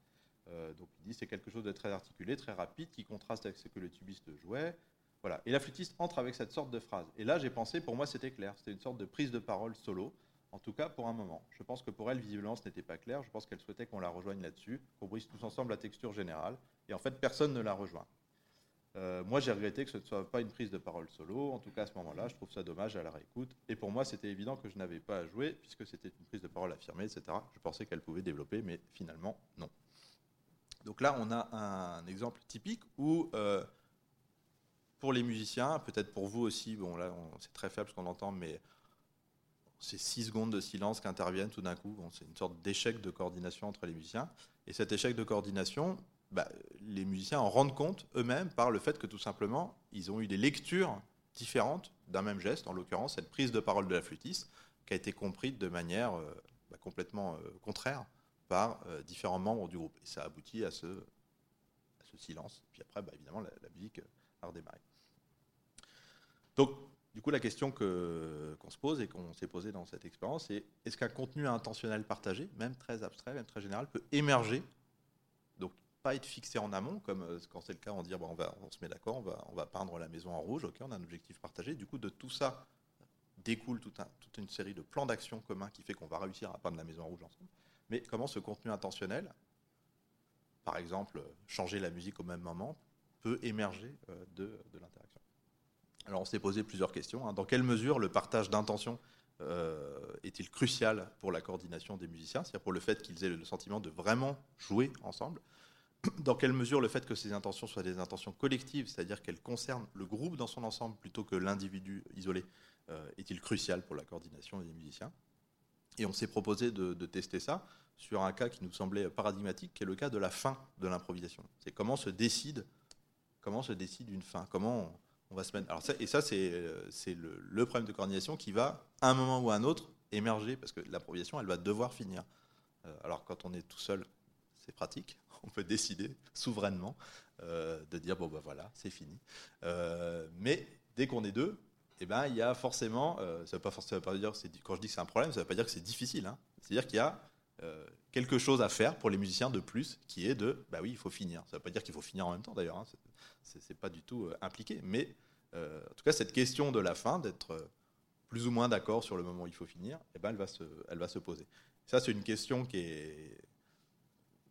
donc il dit, c'est quelque chose de très articulé, très rapide, qui contraste avec ce que le tubiste jouait. Voilà. Et la flûtiste entre avec cette sorte de phrase. Et là, j'ai pensé, pour moi, c'était clair. C'était une sorte de prise de parole solo en tout cas pour un moment. Je pense que pour elle, visiblement, ce n'était pas clair. Je pense qu'elle souhaitait qu'on la rejoigne là-dessus, qu'on brise tous ensemble la texture générale. Et en fait, personne ne la rejoint. Euh, moi, j'ai regretté que ce ne soit pas une prise de parole solo. En tout cas, à ce moment-là, je trouve ça dommage à la réécoute. Et pour moi, c'était évident que je n'avais pas à jouer, puisque c'était une prise de parole affirmée, etc. Je pensais qu'elle pouvait développer, mais finalement, non. Donc là, on a un exemple typique où, euh, pour les musiciens, peut-être pour vous aussi, bon là, c'est très faible ce qu'on entend, mais ces six secondes de silence qui interviennent tout d'un coup. c'est une sorte d'échec de coordination entre les musiciens. Et cet échec de coordination, bah, les musiciens en rendent compte eux-mêmes par le fait que tout simplement, ils ont eu des lectures différentes d'un même geste, en l'occurrence cette prise de parole de la flûtiste, qui a été comprise de manière euh, bah, complètement euh, contraire par euh, différents membres du groupe. Et ça aboutit à ce, silence. Puis après, bah, évidemment, la, la musique a redémarré. Donc, du coup, la question qu'on se pose et qu'on s'est posée dans cette expérience, c'est est-ce qu'un contenu intentionnel partagé, même très abstrait, même très général, peut émerger Donc, pas être fixé en amont, comme euh, quand c'est le cas, on dit bon, on, va, se met d'accord, on va, peindre la maison en rouge, ok, on a un objectif partagé. Du coup, de tout ça découle toute une série de plans d'action communs qui fait qu'on va réussir à peindre la maison en rouge ensemble. Mais comment ce contenu intentionnel, par exemple, changer la musique au même moment, peut émerger euh, de l'interaction? Alors on s'est posé plusieurs questions. Hein. Dans quelle mesure le partage d'intentions euh, est-il crucial pour la coordination des musiciens, c'est-à-dire pour le fait qu'ils aient le sentiment de vraiment jouer ensemble? Dans quelle mesure le fait que ces intentions soient des intentions collectives, c'est-à-dire qu'elles concernent le groupe dans son ensemble plutôt que l'individu isolé, euh, est-il crucial pour la coordination des musiciens? Et on s'est proposé de, tester ça sur un cas qui nous semblait paradigmatique, qui est le cas de la fin de l'improvisation. C'est comment se décide, comment se décide une fin, comment on va se mettre. Et ça, c'est le, problème de coordination qui va, à un moment ou à un autre, émerger, parce que l'improvisation, elle va devoir finir. Euh, alors, quand on est tout seul, c'est pratique. On peut décider souverainement euh, de dire bon ben voilà, c'est fini. Euh, mais dès qu'on est deux, eh ben il y a forcément, ça pas forcément pas dire quand je dis que c'est un problème, ça veut pas dire que c'est difficile. Hein. C'est-à-dire qu'il y a quelque chose à faire pour les musiciens de plus, qui est de bah oui, il faut finir. Ça veut pas dire qu'il faut finir en même temps d'ailleurs. Hein c'est pas du tout euh, impliqué. Mais euh, en tout cas, cette question de la fin, d'être euh, plus ou moins d'accord sur le moment où il faut finir, eh ben, elle, va se, elle va se poser. Ça, c'est une question qui est,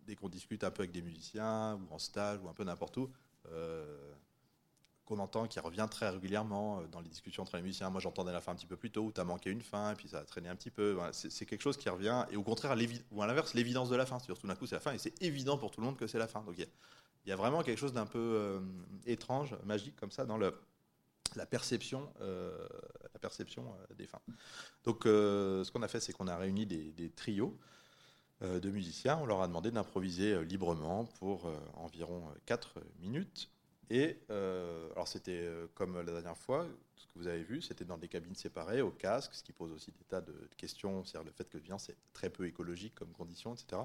dès qu'on discute un peu avec des musiciens, ou en stage, ou un peu n'importe où, qu'on entend, qui revient très régulièrement dans les discussions entre les musiciens. Moi, j'entendais la fin un petit peu plus tôt, ou tu as manqué une fin, et puis ça a traîné un petit peu. c'est quelque chose qui revient, et au contraire, ou à l'inverse, l'évidence de la fin. C'est-à-dire, tout d'un coup, c'est la fin, et c'est évident pour tout le monde que c'est la fin. Donc, il y a vraiment quelque chose d'un peu euh, étrange, magique comme ça dans la perception, euh, la perception euh, des fins. Donc, ce qu'on a fait, c'est qu'on a réuni des, trios de musiciens. On leur a demandé d'improviser librement pour environ 4 minutes. Et alors, c'était comme la dernière fois, ce que vous avez vu, c'était dans des cabines séparées, au casque, ce qui pose aussi des tas de questions, c'est-à-dire le fait que le c'est très peu écologique comme condition, etc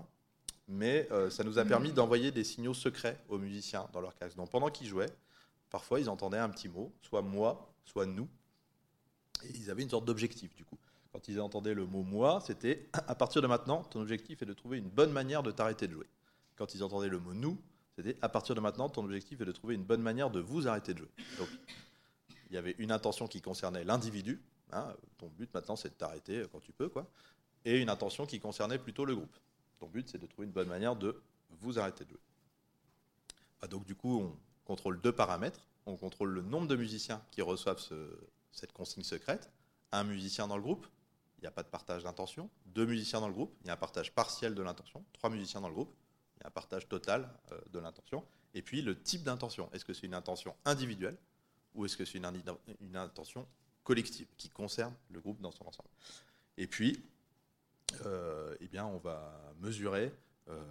mais euh, ça nous a permis d'envoyer des signaux secrets aux musiciens dans leur casque. Donc pendant qu'ils jouaient, parfois ils entendaient un petit mot, soit moi, soit nous, et ils avaient une sorte d'objectif du coup. Quand ils entendaient le mot moi, c'était à partir de maintenant, ton objectif est de trouver une bonne manière de t'arrêter de jouer. Quand ils entendaient le mot nous, c'était à partir de maintenant, ton objectif est de trouver une bonne manière de vous arrêter de jouer. Donc il y avait une intention qui concernait l'individu, hein, ton but maintenant c'est de t'arrêter quand tu peux, quoi, et une intention qui concernait plutôt le groupe. Ton but, c'est de trouver une bonne manière de vous arrêter de jouer. Ah, donc du coup, on contrôle deux paramètres. On contrôle le nombre de musiciens qui reçoivent cette consigne secrète. Un musicien dans le groupe, il n'y a pas de partage d'intention. Deux musiciens dans le groupe, il y a un partage partiel de l'intention. Trois musiciens dans le groupe, il y a un partage total euh, de l'intention. Et puis le type d'intention. Est-ce que c'est une intention individuelle ou est-ce que c'est une, intention collective qui concerne le groupe dans son ensemble? Et puis, eh bien, on va mesurer, euh,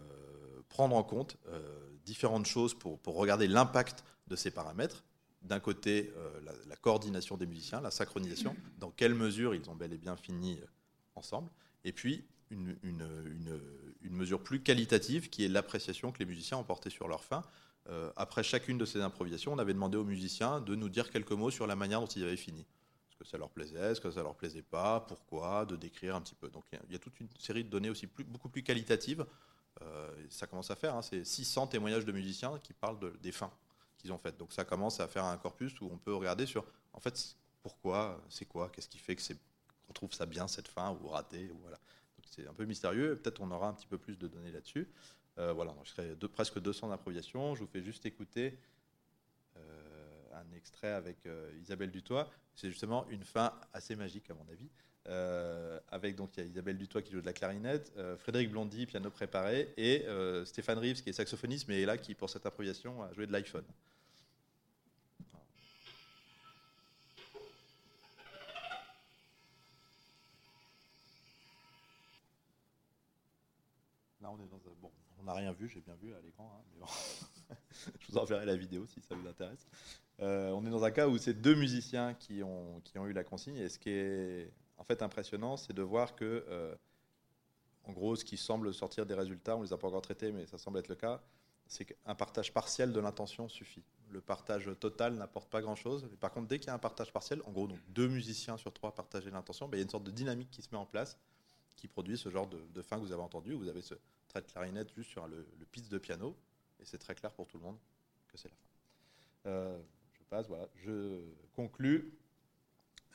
prendre en compte euh, différentes choses pour, regarder l'impact de ces paramètres. d'un côté la, coordination des musiciens, la synchronisation, dans quelle mesure ils ont bel et bien fini ensemble, et puis une mesure plus qualitative qui est l'appréciation que les musiciens ont portée sur leur fin. après chacune de ces improvisations, on avait demandé aux musiciens de nous dire quelques mots sur la manière dont ils avaient fini que ça leur plaisait, est-ce que ça leur plaisait pas, pourquoi, de décrire un petit peu. Donc il y, a toute une série de données aussi beaucoup plus qualitatives. Euh, ça commence à faire, hein, c'est 600 témoignages de musiciens qui parlent des fins qu'ils ont faites. Donc ça commence à faire un corpus où on peut regarder sur, en fait, pourquoi, c'est quoi, qu'est-ce qui fait que c'est qu'on trouve ça bien cette fin ou raté, ou voilà. C'est un peu mystérieux. Peut-être on aura un petit peu plus de données là-dessus. Euh, voilà, je serai presque 200 improvisations. Je vous fais juste écouter un extrait avec euh, Isabelle Dutoit. C'est justement une fin assez magique, à mon avis. Euh, avec donc il y a Isabelle Dutoit qui joue de la clarinette, euh, Frédéric Blondy, piano préparé, et Stéphane Rives qui est saxophoniste, mais est là qui, pour cette improvisation, a joué de l'iPhone. Là, on est dans. Bon, on n'a rien vu, j'ai bien vu à l'écran, hein, mais bon. je vous enverrai la vidéo si ça vous intéresse. Euh, on est dans un cas où c'est deux musiciens qui ont, qui ont eu la consigne. Et ce qui est en fait impressionnant, c'est de voir que, euh, en gros, ce qui semble sortir des résultats, on ne les a pas encore traités, mais ça semble être le cas, c'est qu'un partage partiel de l'intention suffit. Le partage total n'apporte pas grand-chose. Par contre, dès qu'il y a un partage partiel, en gros, donc deux musiciens sur trois partager l'intention, ben, il y a une sorte de dynamique qui se met en place qui produit ce genre de, fin que vous avez entendu. Vous avez ce trait de clarinette juste sur le, le de piano, et c'est très clair pour tout le monde que c'est la fin. Euh, voilà. Je conclus,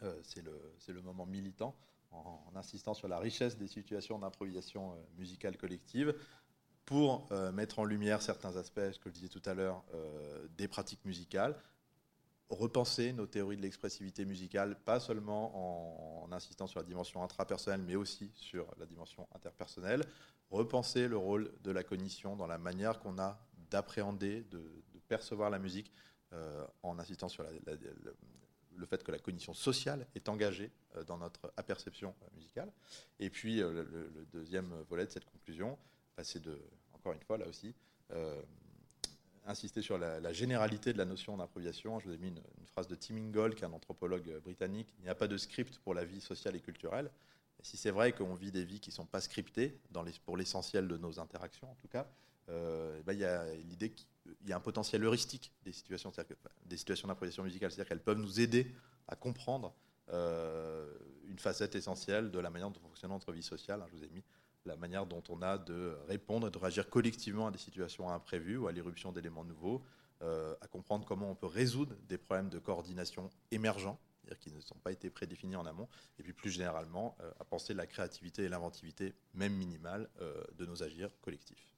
euh, c'est le, moment militant, en, insistant sur la richesse des situations d'improvisation euh, musicale collective, pour euh, mettre en lumière certains aspects, ce que je disais tout à l'heure, des pratiques musicales, repenser nos théories de l'expressivité musicale, pas seulement en, insistant sur la dimension intrapersonnelle, mais aussi sur la dimension interpersonnelle, repenser le rôle de la cognition dans la manière qu'on a d'appréhender, de, percevoir la musique, euh, en insistant sur le fait que la cognition sociale est engagée euh, dans notre aperception euh, musicale. Et puis le, deuxième volet de cette conclusion, bah, c'est de, encore une fois là aussi, insister sur la, généralité de la notion d'improvisation. Je vous ai mis une, phrase de Tim Ingold, qui est un anthropologue britannique. Il n'y a pas de script pour la vie sociale et culturelle. Si c'est vrai qu'on vit des vies qui ne sont pas scriptées, pour l'essentiel de nos interactions en tout cas, bah, il y a l'idée qu'il il y a un potentiel heuristique des situations, d'improvisation musicale, c'est-à-dire qu'elles peuvent nous aider à comprendre euh, une facette essentielle de la manière dont fonctionne notre vie sociale. Je vous ai mis la manière dont on a de répondre et de réagir collectivement à des situations imprévues ou à l'éruption d'éléments nouveaux, euh, à comprendre comment on peut résoudre des problèmes de coordination émergents, c'est-à-dire qui ne sont pas été prédéfinis en amont, et puis plus généralement euh, à penser la créativité et l'inventivité, même minimale, de nos agirs collectifs.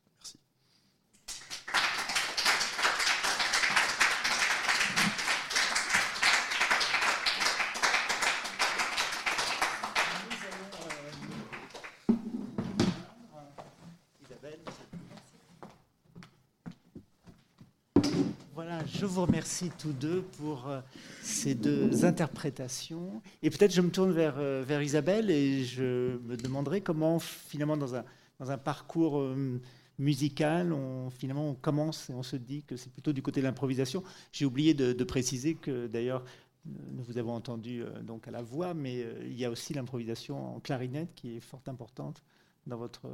Je vous remercie tous deux pour euh, ces deux interprétations. Et peut-être je me tourne vers, euh, vers Isabelle et je me demanderai comment finalement dans un, dans un parcours euh, musical, on, finalement on commence et on se dit que c'est plutôt du côté de l'improvisation. J'ai oublié de, préciser que d'ailleurs nous vous avons entendu donc à la voix, mais il y a aussi l'improvisation en clarinette qui est fort importante dans votre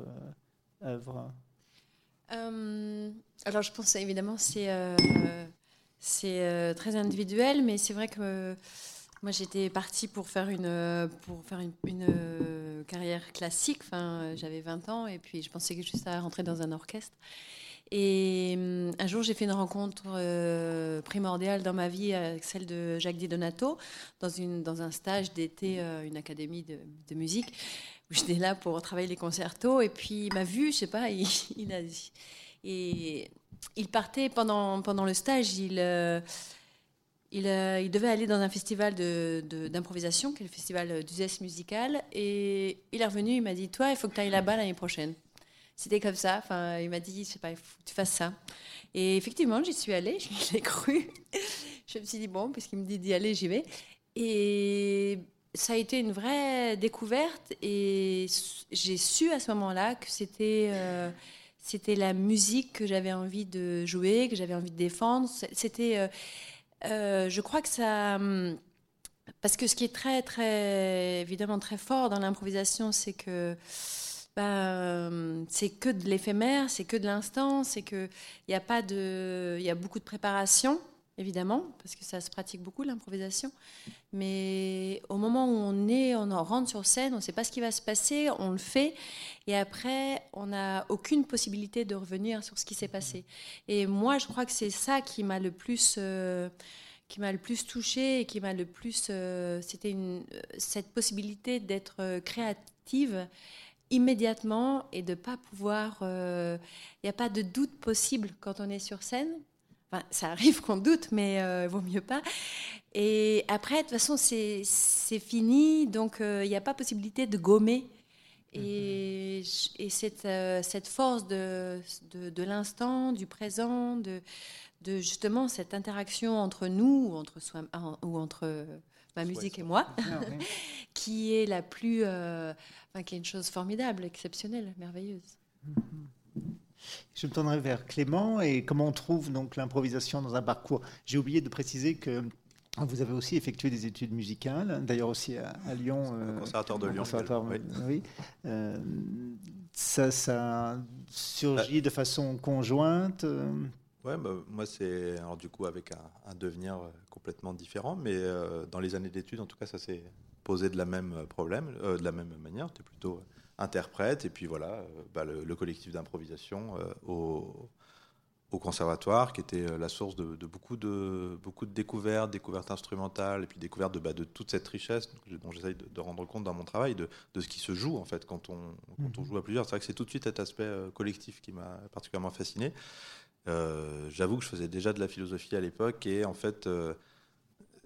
œuvre. alors je pense évidemment c'est c'est euh, très individuel, mais c'est vrai que euh, moi j'étais partie pour faire une, euh, pour faire une, carrière classique. Enfin, j'avais 20 ans et puis je pensais juste à rentrer dans un orchestre. Et un jour, j'ai fait une rencontre primordiale dans ma vie avec celle de Jacques Di Donato dans, une, dans un stage d'été, une académie de, de musique, où j'étais là pour travailler les concertos. Et puis il m'a vu, je sais pas, il, il a dit. Et il partait pendant, pendant le stage, il, euh, euh, il, devait aller dans un festival d'improvisation, qui est le festival d'Uzès musical. Et il est revenu, il m'a dit Toi, il faut que tu ailles là-bas l'année prochaine. C'était comme ça. Enfin, il m'a dit Je sais pas, il faut que tu fasses ça. Et effectivement, j'y suis allée, je l'ai cru. je me suis dit Bon, puisqu'il me dit d'y aller, j'y vais. Et ça a été une vraie découverte. Et j'ai su à ce moment-là que c'était. Euh, c'était la musique que j'avais envie de jouer, que j'avais envie de défendre. C'était, euh, Je crois que ça. Hum, parce que ce qui est très, très, évidemment très fort dans l'improvisation, c'est que bah, c'est que de l'éphémère, c'est que de l'instant, c'est que il y a pas de, il y a beaucoup de préparation évidemment, parce que ça se pratique beaucoup l'improvisation. Mais au moment où on est, on en rentre sur scène, on ne sait pas ce qui va se passer, on le fait, et après, on n'a aucune possibilité de revenir sur ce qui s'est passé. Et moi, je crois que c'est ça qui m'a le plus, euh, qui m'a le plus touché et qui m'a le plus, euh, c'était cette possibilité d'être créative immédiatement et de pas pouvoir, euh, il n'y a pas de doute possible quand on est sur scène ça arrive qu'on doute, mais euh, vaut mieux pas. Et après, de toute façon, c'est fini, donc euh, il n'y a pas possibilité de gommer. Et, et cette, euh, cette, force de, de, l'instant, du présent, de, de, justement cette interaction entre nous, ou entre, soi, ou entre ma musique et moi, ah, qui est la plus, enfin, qui est une chose formidable, exceptionnelle, merveilleuse. Mm-hmm. Je me tournerai vers Clément et comment on trouve donc l'improvisation dans un parcours. J'ai oublié de préciser que vous avez aussi effectué des études musicales, d'ailleurs aussi à, Lyon. Euh, conservatoire de Lyon. oui. Euh, ça, ça surgit de façon conjointe euh Ouais, bah, moi c'est alors du coup avec un, devenir complètement différent, mais dans les années d'études, en tout cas, ça s'est posé de la même problème, de la même manière. C'était plutôt interprète, et puis voilà, euh, bah, le, collectif d'improvisation euh, au, au, conservatoire, qui était euh, la source de, beaucoup, de beaucoup de découvertes, découvertes instrumentales, et puis découvertes de, bah, de toute cette richesse dont j'essaye de, rendre compte dans mon travail, de, de, ce qui se joue en fait quand on, quand on mhm. joue à plusieurs. C'est vrai que c'est tout de suite cet aspect collectif qui m'a particulièrement fasciné. J'avoue que je faisais déjà de la philosophie à l'époque, et en fait,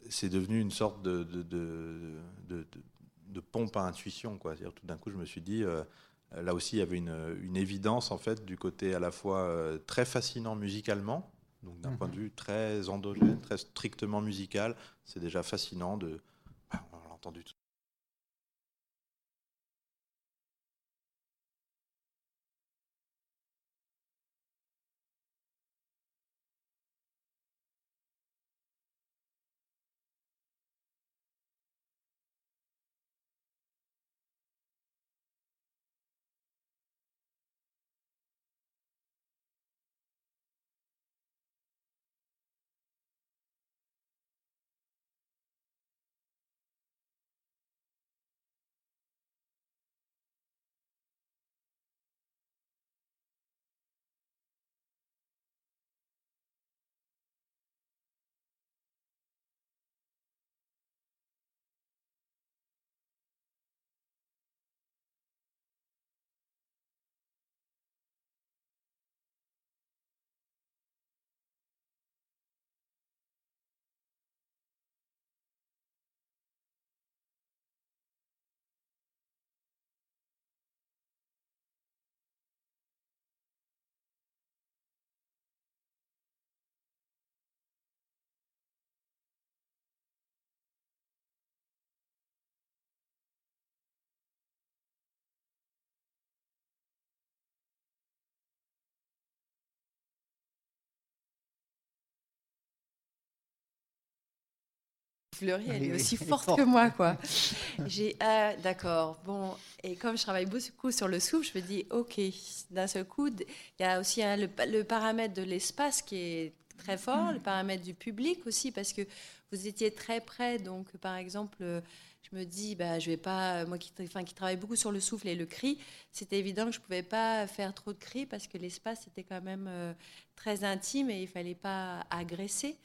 c'est devenu une sorte de, de de pompe à intuition. Quoi. Tout d'un coup, je me suis dit, euh, là aussi, il y avait une, évidence en fait du côté à la fois euh, très fascinant musicalement, donc d'un point de mhm. vue très endogène, très strictement musical. C'est déjà fascinant de. Bah, on l'a entendu tout elle est aussi forte que moi, quoi. J'ai, ah, d'accord, bon, et comme je travaille beaucoup sur le souffle, je me dis, ok, d'un seul coup, il y a aussi le, le, paramètre de l'espace qui est très fort, le paramètre du public aussi, parce que vous étiez très près, donc par exemple, je me dis, bah, je vais pas, moi qui, qui travaille beaucoup sur le souffle et le cri, c'était évident que je pouvais pas faire trop de cris parce que l'espace était quand même euh, très intime et il fallait pas agresser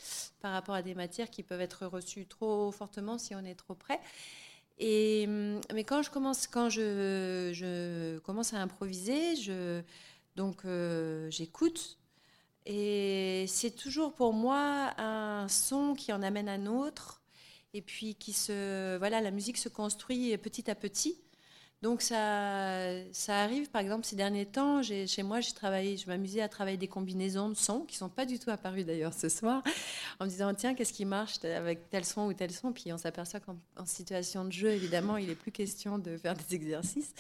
par rapport à des matières qui peuvent être reçues trop fortement si on est trop près. Et, hum, mais quand je commence, quand je, je commence à improviser, je, donc euh, j'écoute et c'est toujours pour moi un son qui en amène un autre et puis qui se voilà la musique se construit petit à petit Donc ça, ça arrive, par exemple, ces derniers temps, chez moi, j'ai travaillé, je m'amusais à travailler des combinaisons de sons qui sont pas du tout apparues d'ailleurs ce soir, en me disant tiens, qu'est-ce qui marche avec tel son ou tel son, puis on s'aperçoit qu'en situation de jeu, évidemment, il n'est plus question de faire des exercices,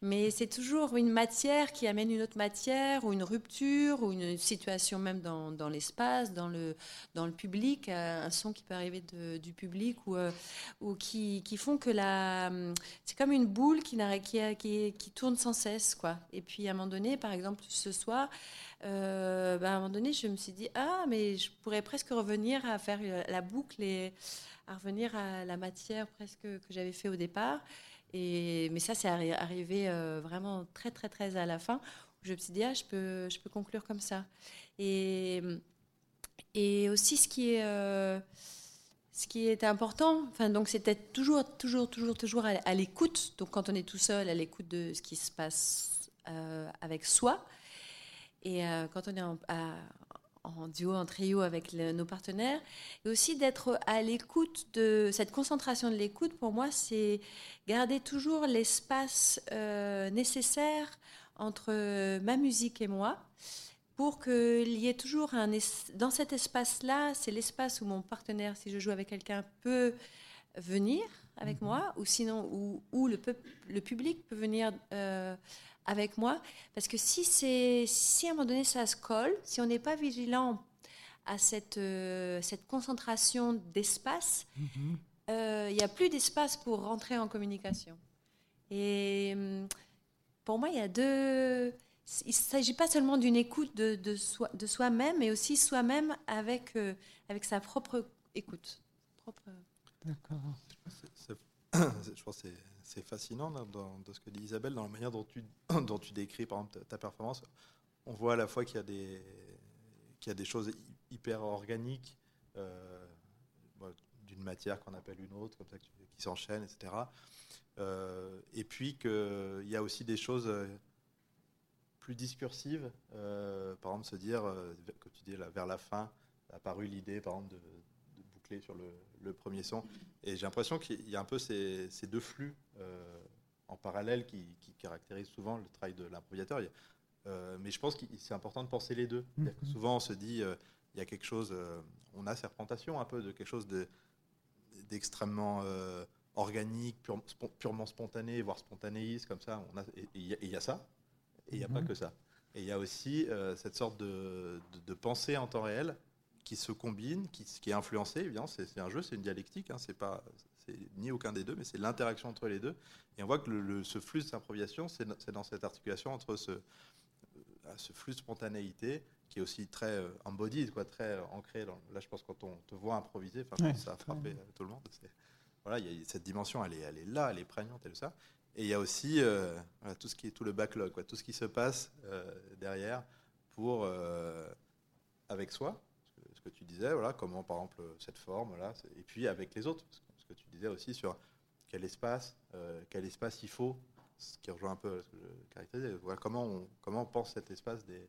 mais c'est toujours une matière qui amène une autre matière ou une rupture ou une situation même dans, dans l'espace, dans le, dans le public, euh, un son qui peut arriver du public ou, euh, ou qui, qui font que la, c'est comme une boule qui qui, tourne sans cesse. Quoi. Et puis à un moment donné, par exemple, ce soir, euh, bah, à un moment donné, je me suis dit, ah, mais je pourrais presque revenir à faire la boucle et à revenir à la matière presque que j'avais fait au départ. Et, mais ça, c'est arrivé euh, vraiment très, très, très à la fin. Je me suis dit, ah, je peux, je peux conclure comme ça. Et, et aussi, ce qui est. Ce qui est important, enfin, donc c'était toujours, toujours, toujours, toujours à, l'écoute. Donc quand on est tout seul, à l'écoute de ce qui se passe euh, avec soi. Et euh, quand on est en, en, duo, en trio avec nos partenaires. Et aussi d'être à l'écoute de cette concentration de l'écoute, pour moi, c'est garder toujours l'espace euh, nécessaire entre ma musique et moi pour qu'il y ait toujours un... Dans cet espace-là, c'est l'espace où mon partenaire, si je joue avec quelqu'un, peut venir avec mhm. moi, ou sinon, où, où le, le, public peut venir euh, avec moi. Parce que si, si à un moment donné ça se colle, si on n'est pas vigilant à cette, euh, cette concentration d'espace, mhm. euh, il n'y a plus d'espace pour rentrer en communication. Et hum, pour moi, il y a deux il ne s'agit pas seulement d'une écoute de, de, soi, de soi-même, mais aussi soi-même avec, euh, avec sa propre écoute. Propre... D'accord. Je pense que c'est fascinant dans, ce que dit Isabelle, dans la manière dont tu, dont tu décris par exemple ta, performance. On voit à la fois qu'il y, a des, qu'il y a des choses hyper organiques, euh, d'une matière qu'on appelle une autre, comme ça, qui, s'enchaînent, etc. Euh, et puis qu'il y a aussi des choses plus discursive. Euh, par exemple, se dire, euh, comme tu dis, là, vers la fin, a apparu l'idée, par exemple, de, boucler sur le, premier son. Et j'ai l'impression qu'il y a un peu ces, deux flux euh, en parallèle qui, caractérisent souvent le travail de l'improvisateur. mais je pense que c'est important de penser les deux. Mhm. souvent, on se dit, il y a quelque chose, on a serpentation un peu de quelque chose d'extrêmement organique, purement spontané, voire spontanéiste, comme ça. On a, et il y, a ça, et il n'y a pas mhm. que ça. Et il y a aussi euh, cette sorte de, de, pensée en temps réel qui se combine, qui, qui est influencée. Évidemment, c'est un jeu, c'est une dialectique. Hein, c'est pas, ni aucun des deux, mais c'est l'interaction entre les deux. Et on voit que le, ce flux d'improvisation, c'est dans cette articulation entre ce, euh, ce flux de spontanéité qui est aussi très euh, embodied, quoi, très ancré. Dans, là, je pense quand on te voit improviser, ça a frappé tout le monde. Voilà, il y a cette dimension, elle est, elle est là, elle est prégnante, elle est ça. Et il y a aussi euh, tout ce qui est tout le backlog, quoi, tout ce qui se passe euh, derrière pour euh, avec soi, ce que, tu disais, voilà, comment par exemple cette forme là, et puis avec les autres, ce que tu disais aussi sur quel espace, quel espace il faut, ce qui rejoint un peu ce que je caractérisais. Voilà, comment on comment on pense cet espace des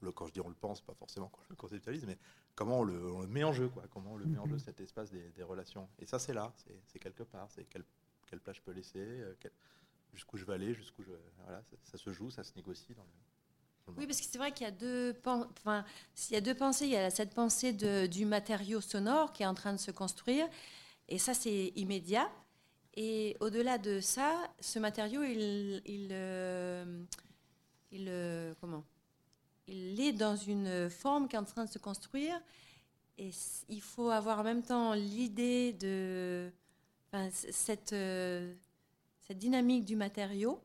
le, quand je dis on le pense, pas forcément qu'on le conceptualise, mais comment on le, met en jeu, quoi, comment on le met en jeu mm-hmm. cet espace des, des relations. Et ça, c'est là, c'est quelque part, c'est quel, quelle place je peux laisser, jusqu'où je vais aller, jusqu'où je. Voilà, ça, se joue, ça se négocie dans le. oui, parce que c'est vrai qu'il y a deux, enfin, il y a deux pensées. Il y a cette pensée de, du matériau sonore qui est en train de se construire, et ça c'est immédiat. Et au-delà de ça, ce matériau, il, il, euh, il euh, comment? Il est dans une forme qui est en train de se construire, et il faut avoir en même temps l'idée de enfin, cette euh, cette dynamique du matériau,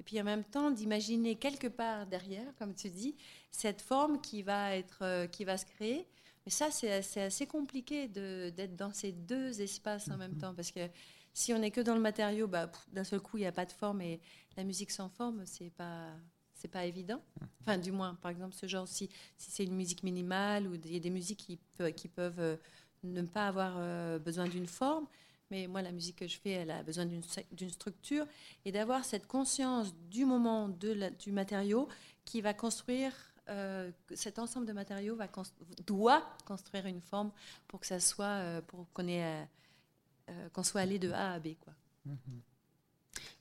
et puis en même temps d'imaginer quelque part derrière, comme tu dis, cette forme qui va, être, euh, qui va se créer. Mais ça, c'est assez, compliqué d'être dans ces deux espaces en même mhm. temps, parce que si on n'est que dans le matériau, bah, d'un seul coup, il n'y a pas de forme, et la musique sans forme, c'est pas c'est pas évident. Enfin, du moins, par exemple, ce genre, si, si c'est une musique minimale ou il y a des musiques qui, qui peuvent euh, ne pas avoir euh, besoin d'une forme, mais moi, la musique que je fais, elle a besoin d'une structure et d'avoir cette conscience du moment du matériau qui va construire, euh, cet ensemble de matériaux va doit construire une forme pour que ça soit, euh, pour euh, qu'on soit allé de A à B. Quoi.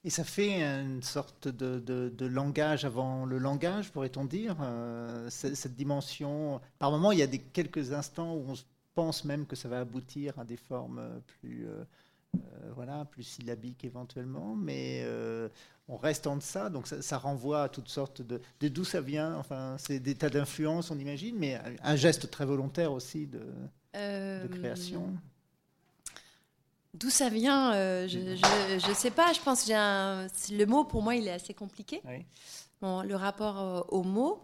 Et ça fait une sorte de, langage avant le langage, pourrait-on dire euh, Cette dimension. Par moment, il y a des quelques instants où on pense même que ça va aboutir à des formes plus, euh, euh, voilà, plus syllabiques éventuellement, mais on reste en deçà. Donc ça, ça, renvoie à toutes sortes de. De d'où ça vient Enfin, c'est des tas d'influences, on imagine, mais un geste très volontaire aussi de, de création. D'où ça vient euh, Je ne sais pas. Je pense que un, le mot, pour moi, il est assez compliqué. Bon, le rapport euh, au mot.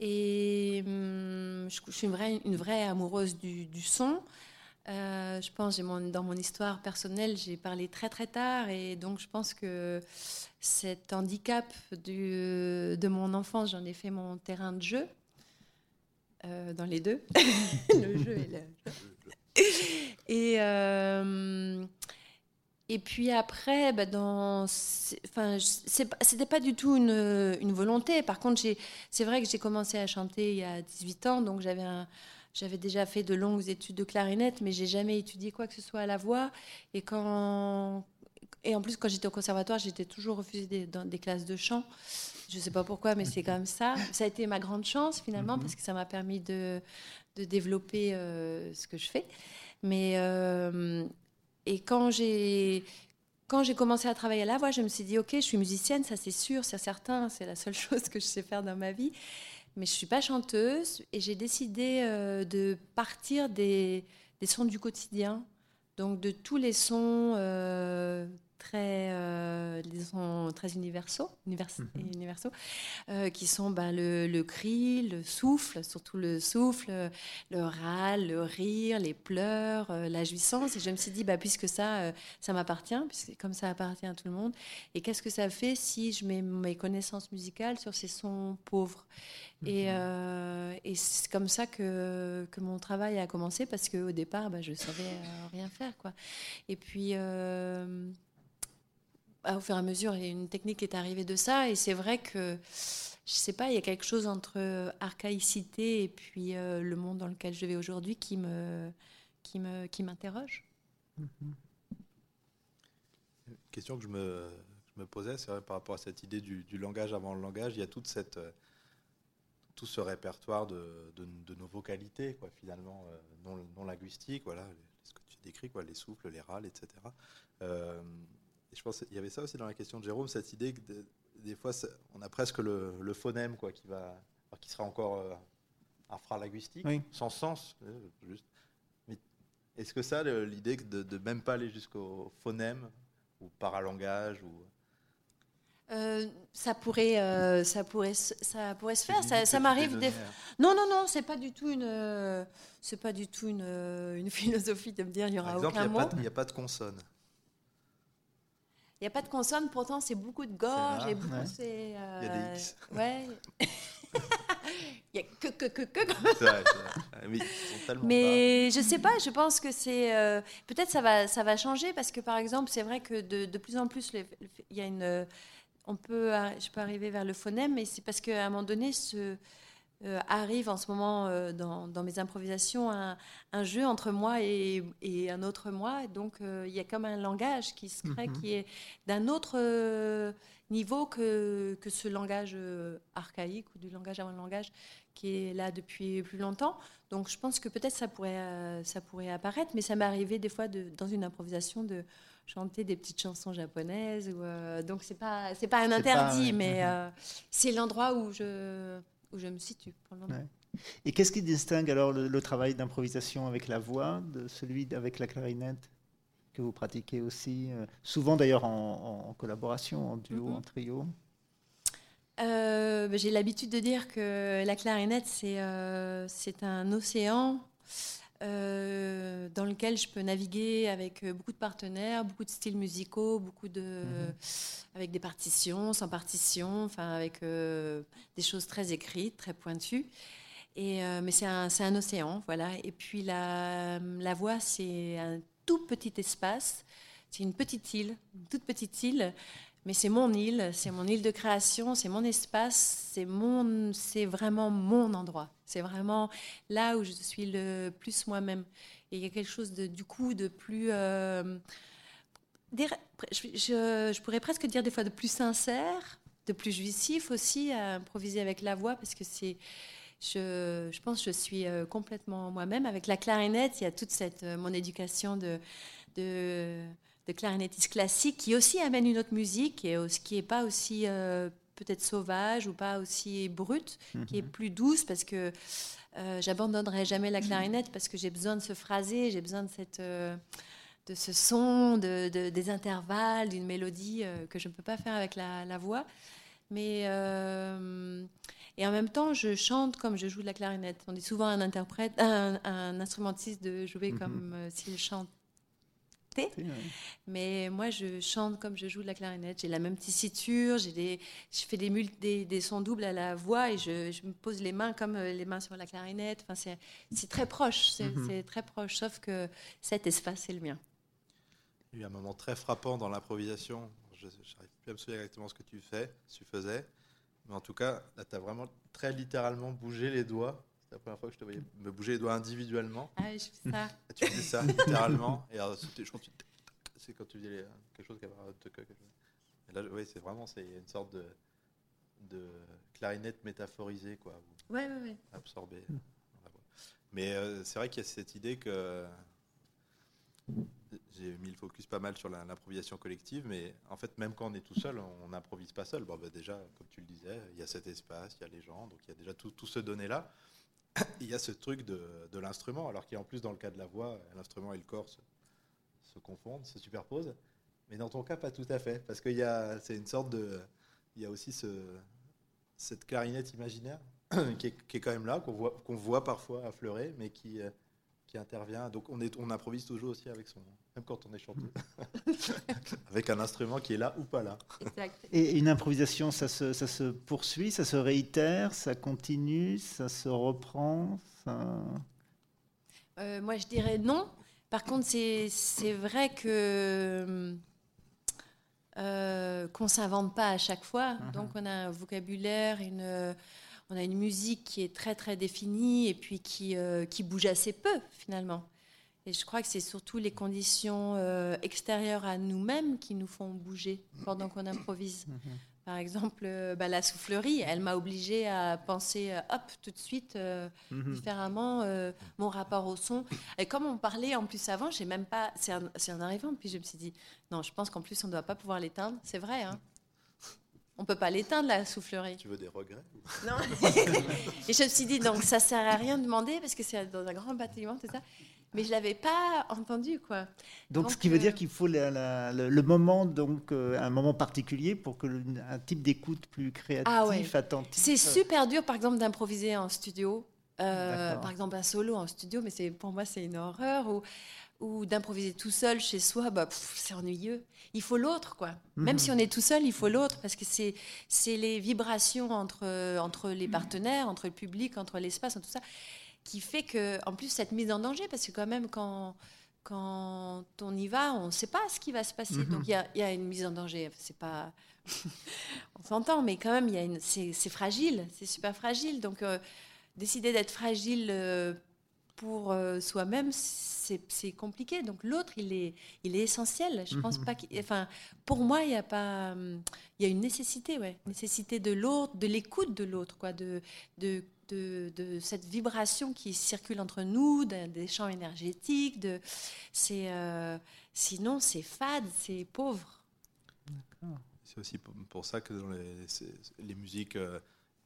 Et hum, je, suis une vraie, amoureuse du, son. Euh, je pense, mon, dans mon histoire personnelle, j'ai parlé très très tard. Et donc, je pense que cet handicap de mon enfance, j'en ai fait mon terrain de jeu. dans les deux, le jeu et le et, euh, et puis après, bah dans, enfin, c'était pas du tout une, une volonté. Par contre, c'est vrai que j'ai commencé à chanter il y a 18 ans, donc j'avais j'avais déjà fait de longues études de clarinette, mais j'ai jamais étudié quoi que ce soit à la voix. Et quand, et en plus, quand j'étais au conservatoire, j'étais toujours refusée des, dans des classes de chant. Je ne sais pas pourquoi, mais c'est comme ça. Ça a été ma grande chance finalement, mhm. parce que ça m'a permis de, de développer euh, ce que je fais. Mais euh, et quand j'ai quand j'ai commencé à travailler à la voix, je me suis dit ok, je suis musicienne, ça c'est sûr, c'est certain, c'est la seule chose que je sais faire dans ma vie. Mais je suis pas chanteuse et j'ai décidé euh, de partir des, des, sons du quotidien, donc de tous les sons très, euh, disons, très universaux, univers, mhm. universaux euh, qui sont ben, le, le, cri, le souffle, surtout le souffle, le râle, le rire, les pleurs, euh, la jouissance. Et je me suis dit, bah, puisque ça, ça m'appartient, puisque comme ça appartient à tout le monde, et qu'est-ce que ça fait si je mets mes connaissances musicales sur ces sons pauvres? Et, mhm. et c'est comme ça que, que, mon travail a commencé parce qu'au départ, bah, je ne savais rien faire. Quoi. Et puis, au fur et à mesure, il y a une technique qui est arrivée de ça. Et c'est vrai que, je sais pas, il y a quelque chose entre archaïcité et puis euh, le monde dans lequel je vais aujourd'hui qui me, qui me, qui m'interroge. Mm-hmm. Question que je me, je me posais, c'est par rapport à cette idée du, langage avant le langage, il y a toute cette, euh, tout ce répertoire de, de, nos vocalités, quoi, finalement, euh, non, non linguistiques, voilà, ce que tu décris, quoi, les souffles, les râles, etc. Euh, je pense qu'il y avait ça aussi dans la question de Jérôme, cette idée que des fois, on a presque le, phonème quoi, qui, va, qui sera encore euh, infralinguistique, sans sens. Euh, juste. Mais est-ce que ça, l'idée de, de même pas aller jusqu'au phonème ou paralangage ou euh, ça pourrait, ça pourrait, ça pourrait se faire. Ça, ça m'arrive des. Non, non, non, c'est pas du tout une, c'est pas du tout une, une, philosophie de me dire il y aura Par exemple, aucun mot. Il n'y a pas de consonne. Il n'y a pas de consonne, pourtant c'est beaucoup de gorge et beaucoup c'est. Il y a des X. Euh, ouais. Il y a que que que que. Vrai, oui, Mais je sais pas, je pense que c'est euh, peut-être ça va ça va changer parce que par exemple c'est vrai que de, de, plus en plus il y a une on peut je peux arriver vers le phonème mais c'est parce qu'à un moment donné ce euh, arrive en ce moment euh, dans, mes improvisations un, jeu entre moi et, un autre moi. Donc euh, il y a comme un langage qui se crée mhm. qui est d'un autre niveau que, que ce langage archaïque ou du langage avant le langage qui est là depuis plus longtemps. Donc je pense que peut-être ça pourrait, ça pourrait apparaître, mais ça m'est arrivé des fois de, dans une improvisation de chanter des petites chansons japonaises. Ou, donc c'est pas pas un interdit, mais c'est l'endroit où je où je me situe pour le moment. Et qu'est-ce qui distingue alors le, travail d'improvisation avec la voix de celui avec la clarinette que vous pratiquez aussi, euh, souvent d'ailleurs en, collaboration, en duo, mhm. en trio? Euh, bah, J'ai l'habitude de dire que la clarinette, c'est euh, un océan euh, dans lequel je peux naviguer avec euh, beaucoup de partenaires, beaucoup de styles musicaux, beaucoup de, mhm. avec des partitions, sans partition, enfin avec euh, des choses très écrites, très pointues. Et, mais c'est un, un, océan, voilà. Et puis la, la voix, c'est un tout petit espace, c'est une petite île, une toute petite île mais c'est mon île, c'est mon île de création, c'est mon espace, c'est mon, c'est vraiment mon endroit. C'est vraiment là où je suis le plus moi-même. Et il y a quelque chose du coup de plus, euh, je- je pourrais presque dire des fois de plus sincère, de plus jouissif aussi à improviser avec la voix parce que c'est. Je, je pense que je suis euh, complètement moi-même. Avec la clarinette, il y a toute cette, euh, mon éducation de, de, de clarinettiste classique qui aussi amène une autre musique et aussi- qui n'est pas aussi euh, peut-être sauvage ou pas aussi brute, qui est plus douce parce que euh, j'abandonnerai jamais la clarinette parce que j'ai besoin de ce phrasé, j'ai besoin de cette. euh, de ce son, de, de- des intervalles, d'une mélodie que je ne peux pas faire avec la, la voix. Mais euh, et en même temps, je chante comme je joue de la clarinette. On dit souvent à un interprète, un, un instrumentiste de jouer Mhm. comme euh, s'il chantait. Ouais. Mais moi, je chante comme je joue de la clarinette. J'ai la même tessiture, j'ai des, je fais des, mul- des, des sons doubles à la voix et je, je me pose les mains comme euh, les mains sur la clarinette. Enfin, c'est, c'est très proche, c'est, Mhm. c'est très proche, sauf que cet espace, c'est le mien. Il y a eu un moment très frappant dans l'improvisation. Je n'arrive plus à me souvenir exactement ce que tu fais, ce que tu faisais. Mais en tout cas, là, tu as vraiment très littéralement bougé les doigts. C'est la première fois que je te voyais me bouger les doigts individuellement. Ah, je fais ça. Et tu faisais ça littéralement. Et alors. C'est quand tu faisais quelque chose qui avait un. Et là, oui, c'est vraiment c'est une sorte de, de clarinette métaphorisée, quoi, ou Ouais, ouais, ouais. absorbée. Mais euh, c'est vrai qu'il y a cette idée que j'ai mis le focus pas mal sur l'improvisation collective, mais en fait, même quand on est tout seul, on n'improvise pas seul. Bon, bah, déjà, comme tu le disais, il y a cet espace, il y a les gens, donc il y a déjà tout, tout ce donné-là. Il y a ce truc de, l'instrument, alors qu'en plus, dans le cas de la voix, l'instrument et le corps se, confondent, se superposent. Mais dans ton cas, pas tout à fait, parce qu'il y a, c'est une sorte de, il y a aussi ce, cette clarinette imaginaire qui est, qui est quand même là, qu'on voit, qu'on voit parfois affleurer, mais qui, euh, qui intervient. Donc on, est, on improvise toujours aussi avec son, même quand on est chanteuse, avec un instrument qui est là ou pas là. Exact. Et une improvisation, ça se, ça se poursuit, ça se réitère, ça continue, ça se reprend. ça- Euh, moi, je dirais non. Par contre, c'est c'est vrai que euh, qu'on s'invente pas à chaque fois. Mhm. Donc, on a un vocabulaire, une, on a une musique qui est très très définie et puis qui euh, qui bouge assez peu finalement. Et je crois que c'est surtout les conditions euh, extérieures à nous-mêmes qui nous font bouger pendant qu'on improvise. Par exemple, euh, bah, la soufflerie, elle m'a obligée à penser, hop, tout de suite, euh, Mhm. différemment euh, mon rapport au son. Et comme on parlait en plus avant, j'ai même pas. C'est en arrivant, puis je me suis dit, non, je pense qu'en plus on ne doit pas pouvoir l'éteindre. C'est vrai, hein. On peut pas l'éteindre la soufflerie. Tu veux des regrets Non. Et je me suis dit, donc ça sert à rien de demander parce que c'est dans un grand bâtiment, tout ça. Mais je l'avais pas entendu, quoi. Donc, ce qui veut euh, dire qu'il faut la- la- le, le moment, donc euh, un moment particulier pour que le- un type d'écoute plus créatif, Ah ouais. attentif. C'est super dur, par exemple, d'improviser en studio. Euh, par exemple, un solo en studio, mais c'est pour moi, c'est une horreur. Ou, ou d'improviser tout seul chez soi, bah, c'est ennuyeux. Il faut l'autre, quoi. Même Mhm. si on est tout seul, il faut l'autre, parce que c'est, les vibrations entre, entre les partenaires, entre le public, entre l'espace, tout ça, qui fait que, en plus, cette mise en danger, parce que quand même, quand, quand on y va, on ne sait pas ce qui va se passer. Mhm. Donc, il y a, y a une mise en danger. C'est pas... on s'entend, mais quand même, une... c'est, c'est fragile, c'est super fragile. Donc, euh, décider d'être fragile euh, pour euh, soi-même, c'est, compliqué. Donc, l'autre, il est, il est essentiel. Je pense Mhm. pas qu'il... Enfin, pour moi, il y a pas... Il y a une nécessité, ouais. Nécessité de l'autre, de l'écoute de l'autre, quoi. De, de, de, de cette vibration qui circule entre nous, d'un- des champs énergétiques. De, c'est, euh, sinon, c'est fade, c'est pauvre. C'est aussi pour, ça que dans les, les musiques euh,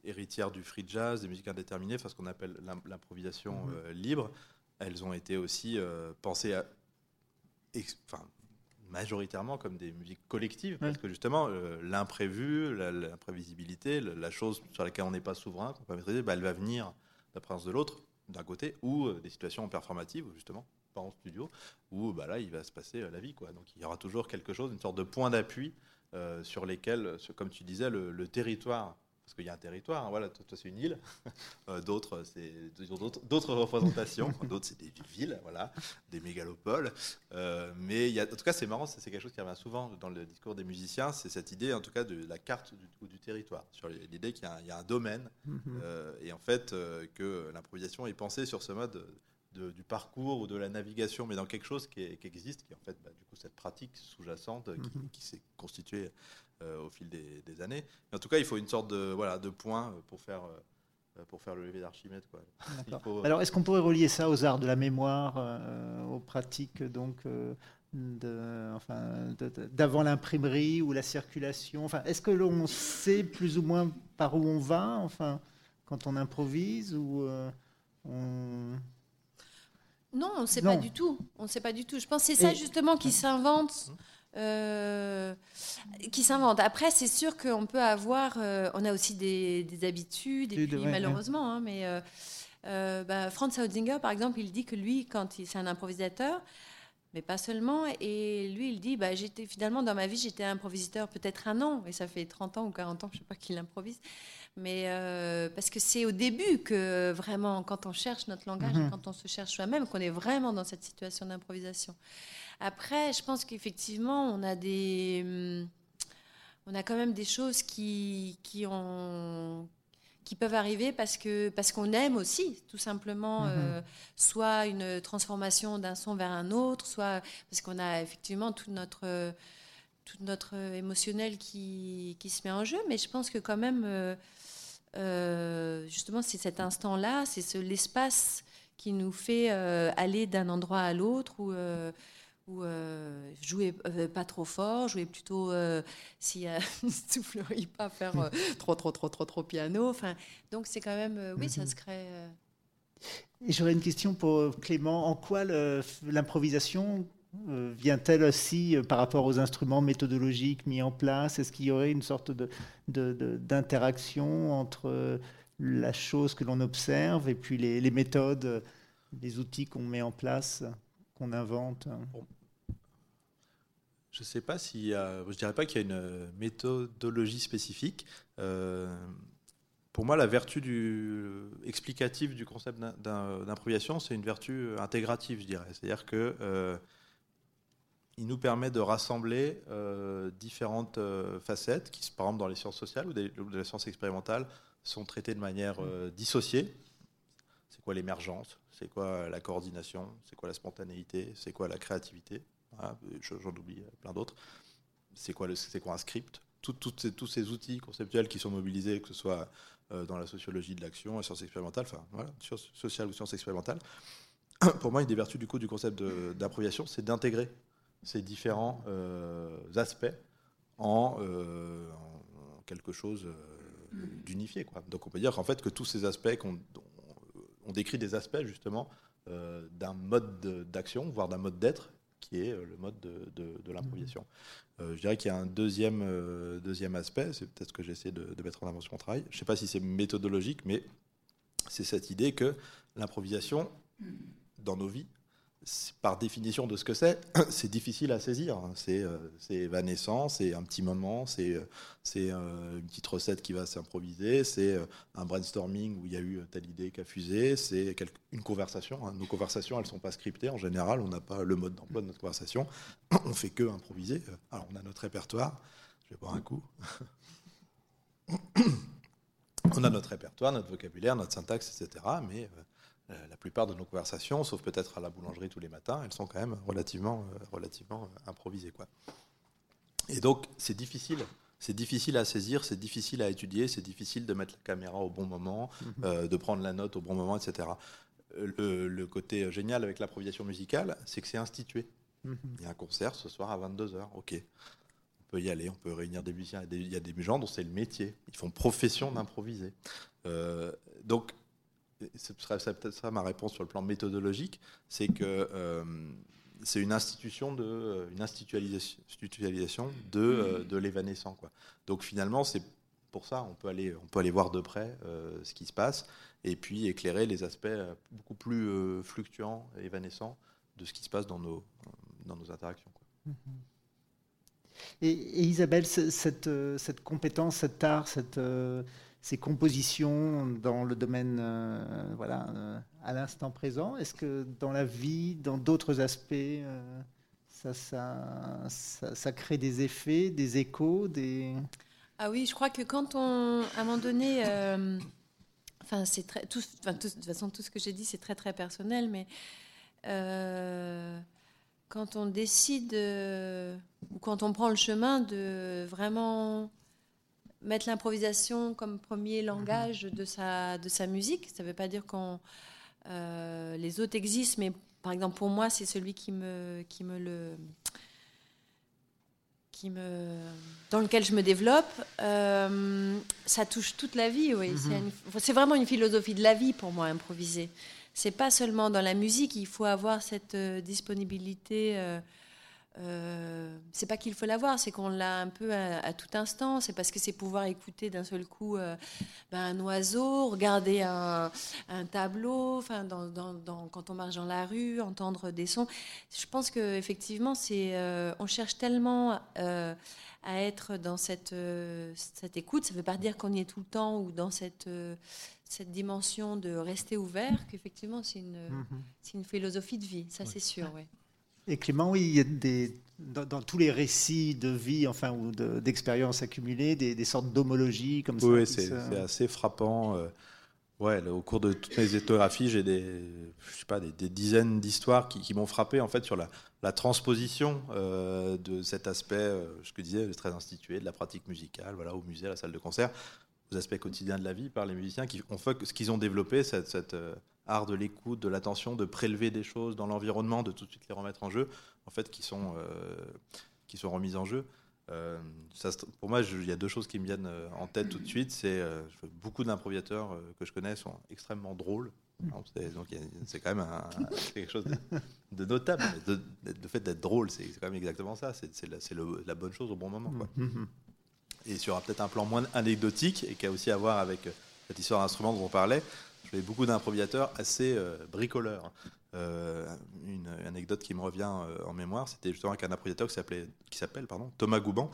héritières du free jazz, des musiques indéterminées, enfin ce qu'on appelle l'im- l'improvisation Mhm. euh, libre, elles ont été aussi euh, pensées à, enfin, majoritairement comme des musiques collectives, parce que justement euh, l'imprévu, l'imprévisibilité, la, la chose sur laquelle on n'est pas souverain, qu'on peut pas maîtriser, bah, elle va venir de la présence de l'autre, d'un côté, ou des situations performatives, justement, pas en studio, où bah, là il va se passer la vie. Quoi. Donc il y aura toujours quelque chose, une sorte de point d'appui sur lesquels, comme tu disais, le, le territoire, parce qu'il y a un territoire, hein, voilà, toi, toi, c'est une île, euh, d'autres c'est d'autres représentations, d'autres c'est des villes, voilà, des mégalopoles. Euh, mais il y a, en tout cas, c'est marrant, c'est quelque chose qui revient souvent dans le discours des musiciens, c'est cette idée, en tout cas, de la carte du, ou du territoire, sur l'idée qu'il y, a un- il y a un domaine, Mhm. euh, et en fait euh, que l'improvisation est pensée sur ce mode du parcours ou de la navigation, mais dans quelque chose qui, existe, qui est en fait bah, du coup cette pratique sous-jacente qui, mhm. s'est constituée au fil des, années. Mais en tout cas, il faut une sorte de, voilà, de point pour faire pour faire le lever d'Archimède. Alors, est-ce qu'on pourrait relier ça aux arts de la mémoire, aux pratiques donc de, enfin, d'avant l'imprimerie ou la circulation? Enfin, Est-ce que l'on sait plus ou moins par où on va enfin, quand on improvise ou euh, Non, on ne sait pas du tout. On ne sait pas du tout. Je pense que c'est ça justement qui s'invente. Euh, qui s'invente. Après, c'est sûr qu'on peut avoir, euh, on a aussi des, habitudes, et puis, malheureusement, hein, mais bah, Franz Hausinger, par exemple, il dit que lui, quand il, c'est un improvisateur, mais pas seulement. Et lui, il dit, bah, j'étais finalement dans ma vie, j'étais improvisateur peut-être un an, et ça fait 30 ans ou 40 ans, je sais pas qu'il improvise. Mais euh, parce que c'est au début que vraiment, quand on cherche notre langage, mhm. quand on se cherche soi-même, qu'on est vraiment dans cette situation d'improvisation. Après, je pense qu'effectivement, on a des, hum, on a quand même des choses qui, qui ont qui peuvent arriver parce que parce qu'on aime aussi tout simplement mhm. euh, soit une transformation d'un son vers un autre soit parce qu'on a effectivement tout notre tout notre émotionnel qui, qui, se met en jeu mais je pense que quand même euh, euh, justement c'est cet instant là c'est ce l'espace qui nous fait aller d'un endroit à l'autre ou ou euh, jouer euh, pas trop fort, jouer plutôt euh, a une soufflerie, pas faire trop trop trop trop trop piano. Enfin, donc c'est quand même oui, ça mhm. se crée. Et j'aurais une question pour Clément. En quoi l'improvisation vient-elle aussi par rapport aux instruments méthodologiques mis en place? Est-ce qu'il y aurait une sorte d'interaction de, entre la chose que l'on observe et puis les, les méthodes, les outils qu'on met en place? Qu'on invente Je ne sais pas si, je dirais pas qu'il y a une euh, méthodologie spécifique. Euh, pour moi, la vertu explicative du concept d'improvisation, c'est une vertu intégrative, je dirais. C'est-à-dire que euh, il nous permet de rassembler différentes facettes qui, par exemple, dans les sciences sociales ou, des, de la science expérimentale, sont traitées de manière dissociée. C'est quoi l'émergence? C'est quoi la coordination? C'est quoi la spontanéité? C'est quoi la créativité? J'en oublie plein d'autres. C'est quoi, quoi un script? Ces, Tous ces outils conceptuels qui sont mobilisés, que ce soit euh, dans la sociologie de l'action, la science expérimentale, enfin voilà, science sociale ou science expérimentale. Pour moi, une des vertus du coup du concept d'improvisation, c'est d'intégrer ces différents euh, aspects en, euh, quelque chose d'unifié. Donc on peut dire qu'en fait que tous ces aspects qu'on on décrit des aspects justement euh, d'un mode d'action, voire d'un mode d'être, qui est euh, le mode de, l'improvisation. Euh, je dirais qu'il y a un deuxième, deuxième aspect, c'est peut-être ce que j'essaie de, de, mettre en avant sur mon travail. Je ne sais pas si c'est méthodologique, mais c'est cette idée que l'improvisation, dans nos vies, par définition de ce que c'est, c'est difficile à saisir. C'est euh, évanescent, c'est un petit moment, c'est euh, euh, une petite recette qui va s'improviser, c'est un brainstorming où il y a eu telle idée qui a fusé, c'est une conversation. Hein. Nos conversations, elles ne sont pas scriptées en général, on n'a pas le mode d'emploi de notre conversation, on fait que improviser. Alors on a notre répertoire, je vais boire un coup. on a notre répertoire, notre vocabulaire, notre syntaxe, etc. Mais la plupart de nos conversations, sauf peut-être à la boulangerie tous les matins, elles sont quand même relativement, euh, relativement euh, improvisées. Quoi. Et donc, c'est difficile. C'est difficile à saisir, c'est difficile à étudier, c'est difficile de mettre la caméra au bon moment, mhm. de prendre la note au bon moment, etc. Le, côté génial avec l'improvisation musicale, c'est que c'est institué. Mhm. Il y a un concert ce soir à 22h, ok. On peut y aller, on peut réunir des musiciens. Il y a des gens dont c'est le métier. Ils font profession d'improviser. donc, ce serait peut-être ça ma réponse sur le plan méthodologique, c'est que euh, c'est une institution de euh, une institutionnalisation de, euh, de l'évanescent quoi. Donc finalement c'est pour ça on peut aller on peut aller voir de près ce qui se passe et puis éclairer les aspects beaucoup plus fluctuants évanescents de ce qui se passe dans nos dans nos interactions. Quoi. Et, et, Isabelle, cette, cette compétence, cet art, cette ces compositions dans le domaine euh, voilà, euh, à l'instant présent Est-ce que dans la vie, dans d'autres aspects, euh, ça, ça, ça, crée des effets, des échos des... Ah oui, je crois que quand on, à un moment donné, Enfin, c'est très. Tout, de toute façon, tout ce que j'ai dit, c'est très, très personnel, mais. quand on décide, ou quand on prend le chemin de vraiment mettre l'improvisation comme premier langage de sa, de sa musique, ça ne veut pas dire qu'on euh, les autres existent, mais par exemple pour moi, c'est celui qui me, qui me le qui me, dans lequel je me développe, euh, ça touche toute la vie. Oui. C'est une- C'est vraiment une philosophie de la vie pour moi, improviser. C'est pas seulement dans la musique, il faut avoir cette euh, disponibilité. Euh, euh, c'est pas qu'il faut l'avoir, c'est qu'on l'a un peu à, à tout instant. C'est parce que c'est pouvoir écouter d'un seul coup euh, ben, un oiseau, regarder un, un tableau, enfin, dans, dans- dans- quand on marche dans la rue, entendre des sons. Je pense que effectivement, c'est, euh, on cherche tellement à être dans cette, cette écoute. Ça ne veut pas dire qu'on y est tout le temps ou dans cette, cette dimension de rester ouvert, qu'effectivement, c'est une, c'est une philosophie de vie, ça c'est sûr. Oui. Et Clément, oui, il y a des, dans, dans tous les récits de vie, enfin, ou de- d'expériences accumulées, des, des sortes d'homologies comme ça. Oui, c'est se- c'est assez frappant. euh, Ouais, là, au cours de toutes mes ethnographies, j'ai des, je sais pas, des, des dizaines d'histoires qui, qui m'ont frappé en fait sur la, la transposition euh, de cet aspect, euh, ce que je disais, très institué, de la pratique musicale, voilà, au musée, à la salle de concert, aux aspects quotidiens de la vie par les musiciens qui ont fait ce qu'ils ont développé, cette, cette, art de l'écoute, de l'attention, de prélever des choses dans l'environnement, de tout de suite les remettre en jeu, en fait, qui sont, euh, qui sont remises en jeu. Euh, ça pour moi, il y a deux choses qui me viennent euh, en tête tout de suite. C'est euh, beaucoup d'improvisateurs euh, que je connais sont extrêmement drôles. Alors, c'est- Donc c'est quand même un- quelque chose de, de notable. De, fait d'être drôle, c'est quand même exactement ça. C'est la, bonne chose au bon moment. quoi. Mhm. Et sur un- peut-être un plan moins anecdotique et qui a aussi à voir avec cette histoire d'instrument dont on parlait, beaucoup d'improvisateurs assez euh, bricoleurs. Euh, une anecdote qui me revient euh, en mémoire, c'était justement avec un improvisateur qui s'appelle Thomas Gouban,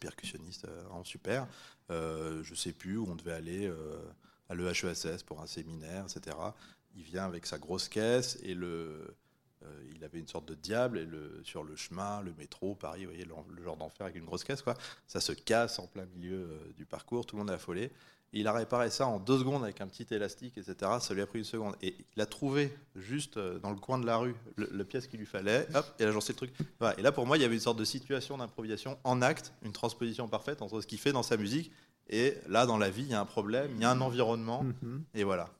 percussionniste vraiment super. Euh, je sais plus où on devait aller à l'EHESS pour un séminaire, etc. Il vient avec sa grosse caisse et le, il avait une sorte de diable et le, sur le chemin, le métro, Paris, vous voyez, le, genre d'enfer avec une grosse caisse, quoi. Ça se casse en plein milieu du parcours, tout le monde est affolé. Il a réparé ça en deux secondes avec un petit élastique, etc. Ça lui a pris une seconde. Et il a trouvé juste euh, dans le coin de la rue le, le pièce qu'il lui fallait. Hop, et a le truc. Voilà. Et là, pour moi, il y avait une sorte de situation d'improvisation en acte, une transposition parfaite entre ce qu'il fait dans sa musique et là, dans la vie, il y a un problème, il y a un environnement. Mhm. Et voilà,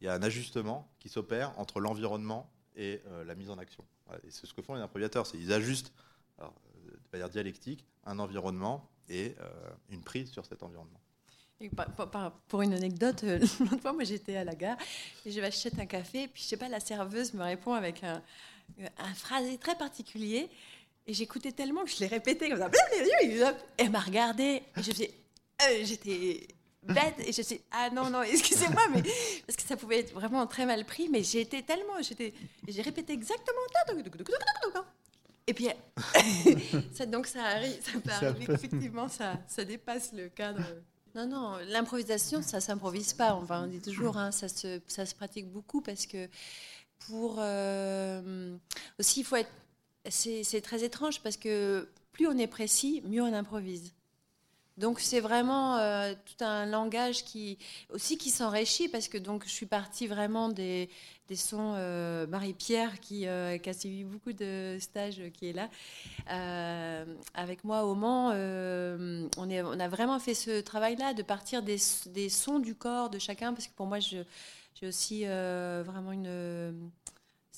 il y a un ajustement qui s'opère entre l'environnement et euh, la mise en action. Voilà. Et c'est ce que font les improvisateurs, c'est ils ajustent, alors, euh, de manière dialectique, un environnement et euh, une prise sur cet environnement. Et par- par- par- pour une anecdote, euh, l'autre fois, moi j'étais à la gare et je vais acheter un café, puis je sais pas, la serveuse me répond avec un, un phrasé très particulier. Et j'écoutais tellement que je l'ai répété comme ça. Et elle m'a regardé et je faisais, euh, j'étais bête et je sais ah non non excusez-moi mais parce que ça pouvait être vraiment très mal pris mais j'ai été tellement j'étais et j'ai répété exactement et puis ça, donc ça arrive ça peut Ça arriver peut. effectivement ça ça dépasse le cadre non non l'improvisation ça s'improvise pas. On dit toujours hein, ça se pratique beaucoup parce que pour euh, aussi il faut être c'est c'est très étrange parce que plus on est précis mieux on improvise. Donc c'est vraiment euh, tout un langage qui aussi qui s'enrichit parce que donc je suis partie vraiment des, des sons euh, Marie-Pierre qui, euh, qui a suivi beaucoup de stages euh, qui est là euh, avec moi au Mans on, est, on a vraiment fait ce travail là de partir des, des sons du corps de chacun parce que pour moi j'ai aussi vraiment une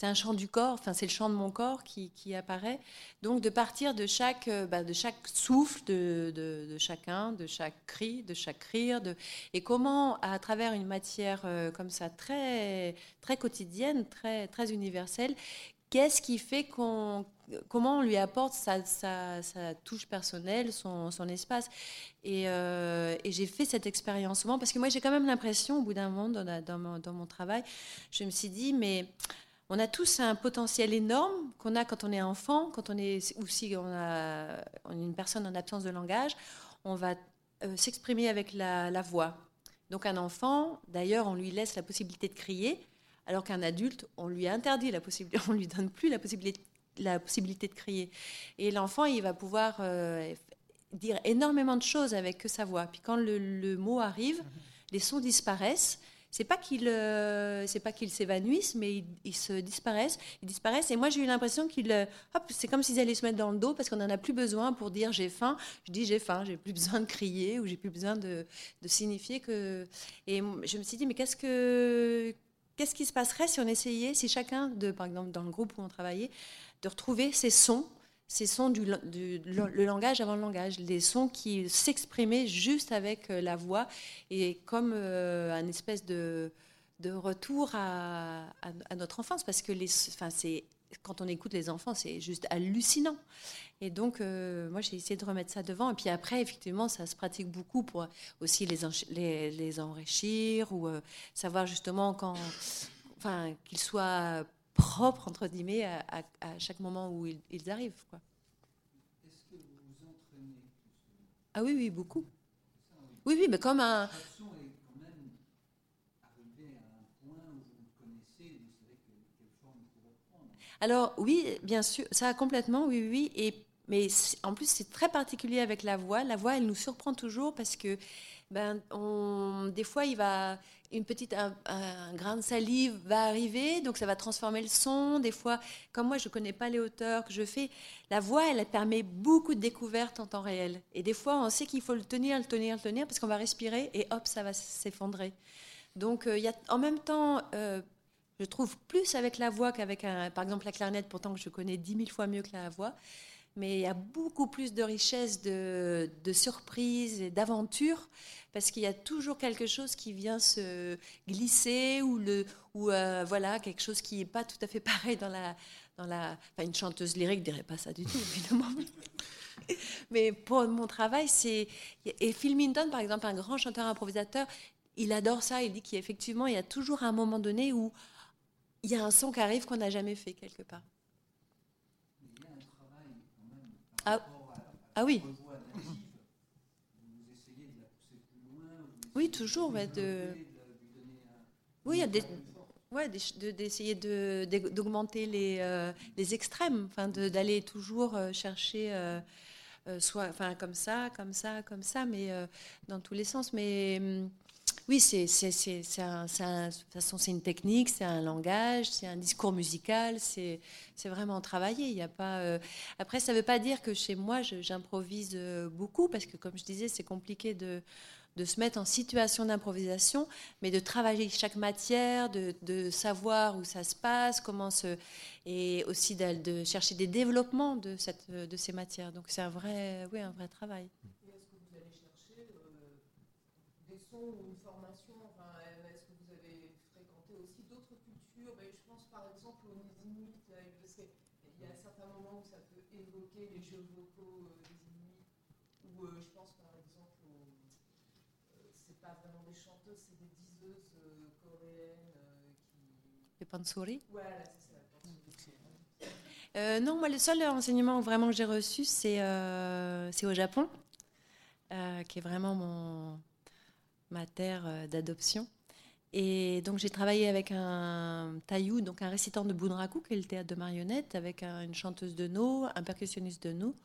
c'est un chant du corps, enfin c'est le chant de mon corps qui, qui apparaît. Donc de partir de chaque, euh, bah, de chaque souffle de, de- chacun, de chaque cri, de chaque rire, de, et comment à travers une matière euh, comme ça très, très quotidienne, très, très universelle, qu'est-ce qui fait qu'on, comment on lui apporte sa, sa- sa touche personnelle, son, son espace. Et, euh, et j'ai fait cette expérience souvent parce que moi j'ai quand même l'impression, au bout d'un moment dans, dans mon, dans mon travail, je me suis dit mais on a tous un potentiel énorme qu'on a quand on est enfant, quand on est ou si on a, on est une personne en absence de langage, on va euh, s'exprimer avec la, la voix. Donc un enfant, d'ailleurs, on lui laisse la possibilité de crier, alors qu'un adulte, on lui interdit la possibilité, on lui donne plus la possibilité, la possibilité de crier. Et l'enfant, il va pouvoir euh, dire énormément de choses avec que sa voix. Puis quand le, le mot arrive, les sons disparaissent. C'est pas qu'ils euh, c'est pas qu'ils s'évanouissent, mais ils, se disparaissent, ils disparaissent. Et moi, j'ai eu l'impression qu'ils, euh, c'est comme s'ils allaient se mettre dans le dos parce qu'on n'en a plus besoin pour dire j'ai faim. Je dis j'ai faim, j'ai plus besoin de crier ou j'ai plus besoin de, de signifier que. Et je me suis dit mais qu'est-ce que qu'est-ce qui se passerait si on essayait, si chacun de, par exemple dans le groupe où on travaillait, de retrouver ces sons ces sons le, langage avant le langage, les sons qui s'exprimaient juste avec euh, la voix et comme euh, un espèce de, retour à, notre enfance parce que enfin, c'est quand on écoute les enfants, c'est juste hallucinant. Et donc, euh, moi, j'ai essayé de remettre ça devant. Et puis après, effectivement, ça se pratique beaucoup pour aussi les enrichir ou euh, savoir justement quand, enfin, qu'ils soient propres, entre guillemets, à, à- à chaque moment où ils, ils arrivent. Quoi. Ah oui, oui, beaucoup. Oui, oui, mais comme un. Alors oui, bien sûr, ça complètement, oui, oui. Et mais en plus c'est très particulier avec la voix. La voix, elle nous surprend toujours parce que ben, on, des fois il va une petite un, grain de salive va arriver, donc ça va transformer le son. Des fois, comme moi je connais pas les hauteurs que je fais, la voix elle permet beaucoup de découvertes en temps réel. Et des fois on sait qu'il faut le tenir, le tenir, le tenir parce qu'on va respirer et hop ça va s'effondrer. Donc euh, y a en même temps euh, je trouve plus avec la voix qu'avec, par exemple, la clarinette, pourtant que je connais dix mille fois mieux que la voix. Mais il y a beaucoup plus de richesse, de, de surprises et d'aventures, parce qu'il y a toujours quelque chose qui vient se glisser, ou, le, ou euh, voilà, quelque chose qui n'est pas tout à fait pareil dans la... Dans la enfin, une chanteuse lyrique ne dirait pas ça du tout, évidemment. Mais pour mon travail, c'est... Et Phil Minton, par exemple, un grand chanteur improvisateur, il adore ça. Il dit qu'effectivement, il y a toujours un moment donné où il y a un son qui arrive qu'on n'a jamais fait quelque part. Ah, ah oui. Oui, toujours. Oui. Ouais, des- de- d'essayer de, d'augmenter les, euh, les extrêmes, enfin, d'aller toujours euh, chercher, euh, soit, enfin, comme ça, comme ça, comme ça, mais dans tous les sens. Mais hum, oui, c'est, un, un- une technique, c'est un langage, c'est un discours musical, c'est, vraiment travaillé. Il y a pas. euh, Après, ça ne veut pas dire que chez moi, j'improvise euh, beaucoup, parce que comme je disais, c'est compliqué de de se mettre en situation d'improvisation, mais de travailler chaque matière, de, de savoir où ça se passe, comment se, et aussi de, chercher des développements de, cette, de ces matières. Donc c'est un vrai, oui, un vrai travail. Est-ce que vous allez chercher euh, des sons ou une formation enfin, euh, Est-ce que vous avez fréquenté aussi d'autres cultures Ben, Je pense par exemple aux Inuits, euh, parce qu'il y a certains moments où ça peut évoquer les jeux vocaux euh, des Inuits, ou euh, je pense par exemple aux. euh, c'est pas vraiment des chanteuses, c'est des diseuses euh, coréennes euh, Voilà, c'est ça. c'est- Euh, non, moi, le seul enseignement vraiment que j'ai reçu, c'est euh, au Japon, euh, qui est vraiment mon, ma terre d'adoption. Et donc, j'ai travaillé avec un taïou, donc un récitant de bunraku, qui est le théâtre de marionnettes, avec un- une chanteuse de no, un percussionniste de no.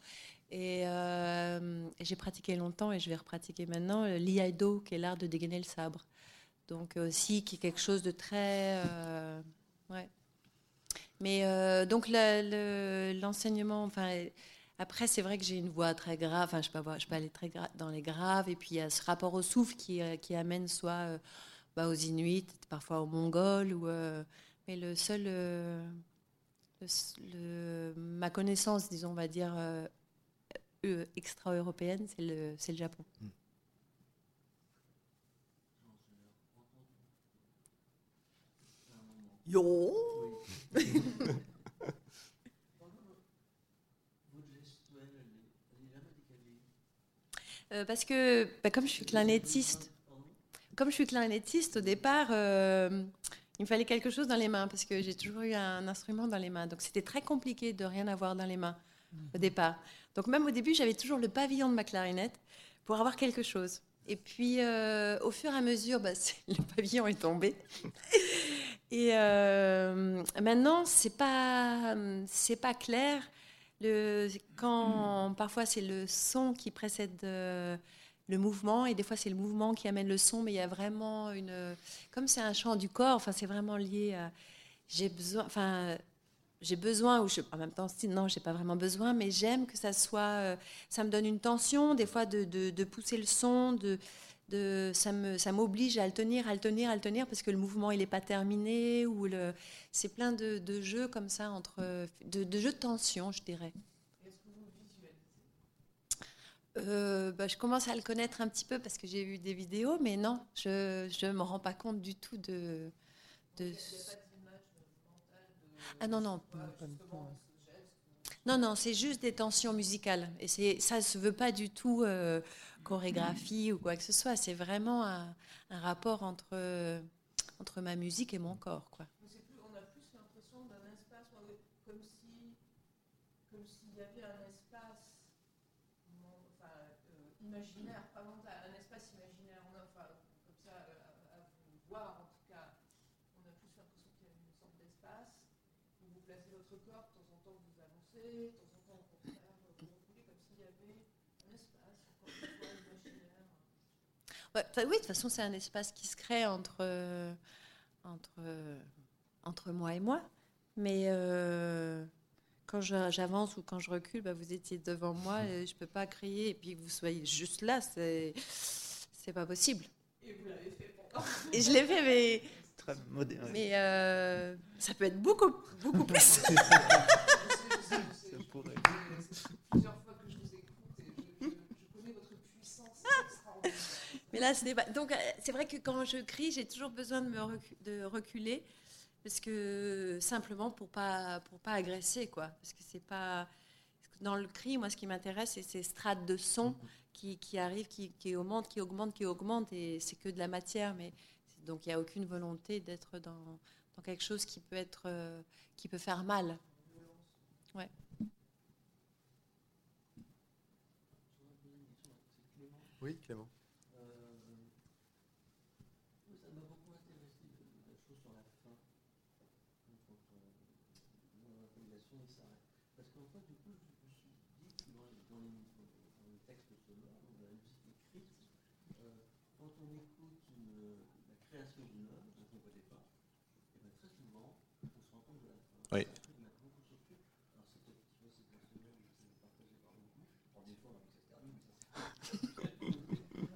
Et, euh, et j'ai pratiqué longtemps, et je vais repratiquer maintenant, l'iaido, qui est l'art de dégainer le sabre. Donc, euh, aussi, qui est quelque chose de très. euh, ouais. Mais euh, donc l'enseignement, enfin après c'est vrai que j'ai une voix très grave, enfin je peux avoir- je peux aller très dans les graves et puis il y a ce rapport au souffle qui, euh, amène soit euh, bah, aux Inuits, parfois aux Mongols euh, mais le seul euh, ma connaissance, disons on va dire euh, euh, extra-européenne, c'est le c'est le Japon. Yo Euh, parce que bah, comme je suis clarinettiste, comme je suis au départ, euh, il me fallait quelque chose dans les mains parce que j'ai toujours eu un instrument dans les mains. Donc c'était très compliqué de rien avoir dans les mains au départ. Donc même au début, j'avais toujours le pavillon de ma clarinette pour avoir quelque chose. Et puis euh, au fur et à mesure, bah, le pavillon est tombé. Et euh, maintenant, c'est pas c'est pas clair. Le, quand parfois c'est le son qui précède euh, le mouvement, et des fois c'est le mouvement qui amène le son, mais il y a vraiment une... Comme c'est un chant du corps, enfin c'est vraiment lié à... J'ai besoin... Enfin, j'ai besoin, ou en même temps, non, j'ai pas vraiment besoin, mais j'aime que ça soit, euh, ça me donne une tension, des fois de, de, pousser le son, de, de, ça me, ça m'oblige à le tenir, à le tenir, à le tenir, parce que le mouvement il est pas terminé, ou le, c'est plein de, de, jeux comme ça entre, de, de jeux de tension, je dirais. Euh, bah, je commence à le connaître un petit peu parce que j'ai vu des vidéos, mais non, je ne me rends pas compte du tout de. de... Ah non, non. Non, non, c'est juste des tensions musicales. Et ça ne se veut pas du tout euh, chorégraphie ou quoi que ce soit. C'est vraiment un, un rapport entre, entre ma musique et mon corps. Quoi. Plus, on a plus l'impression d'un espace comme si comme s'il y avait un espace enfin, euh, imaginaire, pas mental, un espace imaginaire, enfin, comme ça, à, à vous voir en tout cas. On a plus l'impression qu'il y a une sorte d'espace où vous placez votre corps, de temps en temps vous avancez, de temps en temps au contraire vous reculez, comme s'il y avait un espace, encore une fois, imaginaire. Ouais, oui, de toute façon, c'est un espace qui se crée entre, euh, entre, euh, entre moi et moi. Mais euh, quand j'avance ou quand je recule, bah, vous étiez devant moi et je ne peux pas crier et puis que vous soyez juste là, c'est c'est pas possible. Et vous l'avez fait pourtant. Et je l'ai fait, mais Très moderne. mais euh, ça peut être beaucoup beaucoup plus. Ça pourrait. Plusieurs fois que je vous écoute et je, je, je connais votre puissance extraordinaire. Mais là, ce n'est pas- donc euh, c'est vrai que quand je crie, j'ai toujours besoin de me recu- de reculer parce que simplement pour pas pour pas agresser quoi. Parce que c'est pas dans le cri, moi, ce qui m'intéresse, c'est ces strates de son qui, qui arrivent, qui, qui augmentent, qui augmentent, qui augmentent, et c'est que de la matière. Mais donc il n'y a aucune volonté d'être dans, dans quelque chose qui peut être euh, qui peut faire mal. Ouais. Oui, Clément. Ça m'a beaucoup intéressé la chose sur la fin, quand on, dans l'improvisation, il s'arrête. Parce qu'en fait, du coup, je me suis dit que dans, les, dans, les, dans le texte sonore, dans la musique écrite, euh, quand on écoute une, la création d'une œuvre dont on ne connaît pas, et bien très souvent, on se rend compte de la fin. Oui. Après, il y a beaucoup de surprises. Alors, c'est peut-être, tu vois, c'est personnel, je sais partagé par beaucoup. Alors, des fois, on a envie que ça se termine, mais ça, c'est.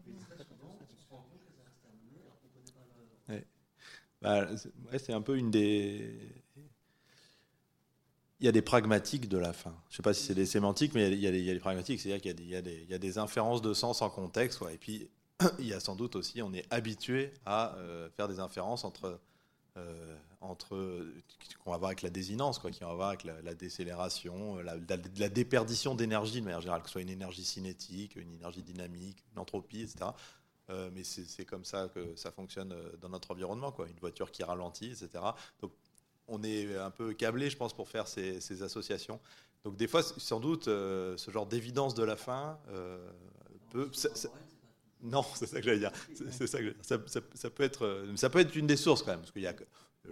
Mais très souvent, on se rend compte que ça va se terminer alors qu'on ne connaît pas l'œuvre. Bah, c'est un peu une des. Il y a des pragmatiques de la fin. Je ne sais pas si c'est des sémantiques, mais il y a des, pragmatiques, c'est-à-dire qu'il y a des- inférences de sens en contexte. Et puis, il y a sans doute aussi, on est habitué à euh, faire des inférences entre, euh, qu'on va voir avec la désinence, quoi, qui va voir avec la, décélération, la- la déperdition d'énergie de manière générale, que ce soit une énergie cinétique, une énergie dynamique, une entropie, etc. Euh, mais c'est comme ça que ça fonctionne euh, dans notre environnement, quoi. Une voiture qui ralentit, etc. Donc, on est un peu câblé, je pense, pour faire ces, associations. Donc, des fois, sans doute, euh, ce genre d'évidence de la fin peut. non, c'est ça que j'allais dire. C'est ça, que. Ça, peut être, ça peut être une des sources quand même, parce qu'il y a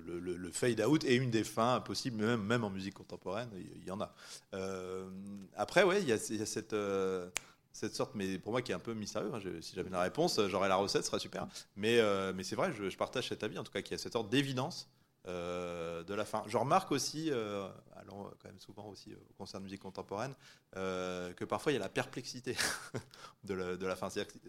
le, le- le fade out est une des fins possibles, même, en musique contemporaine, il y en a. Après, ouais, il y a, cette, cette sorte, mais pour moi qui est un peu mystérieux. hein, je- si j'avais la réponse, j'aurais la recette, ce serait super. Mais, euh, mais c'est vrai, je, partage cet avis, en tout cas, qu'il y a cette sorte d'évidence. euh, de la fin. Je remarque aussi, euh, allant quand même souvent aussi au concert de musique contemporaine, euh, que parfois il y a la perplexité de la, de la fin. C'est-à-dire que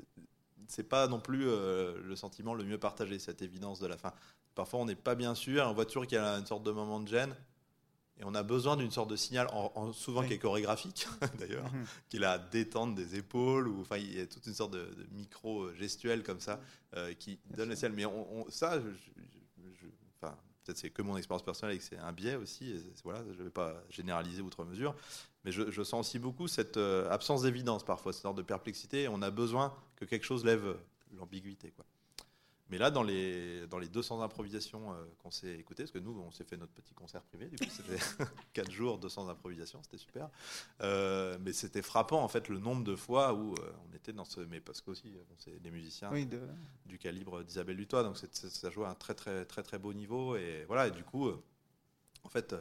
c'est pas non plus euh, le sentiment le mieux partagé, cette évidence de la fin. Parfois, on n'est pas bien sûr, en voiture qui a une sorte de moment de gêne, et on a besoin d'une sorte de signal, en, en- souvent Oui. qui est chorégraphique d'ailleurs, Mhm. qui est la détente des épaules, ou enfin, il y a toute une sorte de, de micro gestuel comme ça, euh, qui donne le signal. Mais on, on- ça, je, je- je- enfin, peut-être c'est que mon expérience personnelle et que c'est un biais aussi, et voilà, je ne vais pas généraliser outre mesure, mais je, je sens aussi beaucoup cette euh, absence d'évidence parfois, cette sorte de perplexité, et on a besoin que quelque chose lève l'ambiguïté. Quoi. Mais là, dans les, dans les 200 improvisations euh, qu'on s'est écoutées, parce que nous, on s'est fait notre petit concert privé, du coup, c'était 4 jours, 200 improvisations, c'était super. Euh, mais c'était frappant, en fait, le nombre de fois où euh, on était dans ce. Mais parce qu'aussi, bon, c'est des musiciens Oui, de- du calibre d'Isabelle Lutois, donc ça joue à un très, très, très, très beau niveau. Et voilà, et du coup, en fait,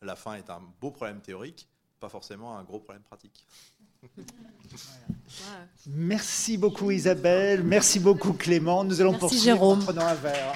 la fin est un beau problème théorique, pas forcément un gros problème pratique. Merci beaucoup Isabelle, merci beaucoup Clément. Nous allons Merci, poursuivre Jérôme. en prenant un verre.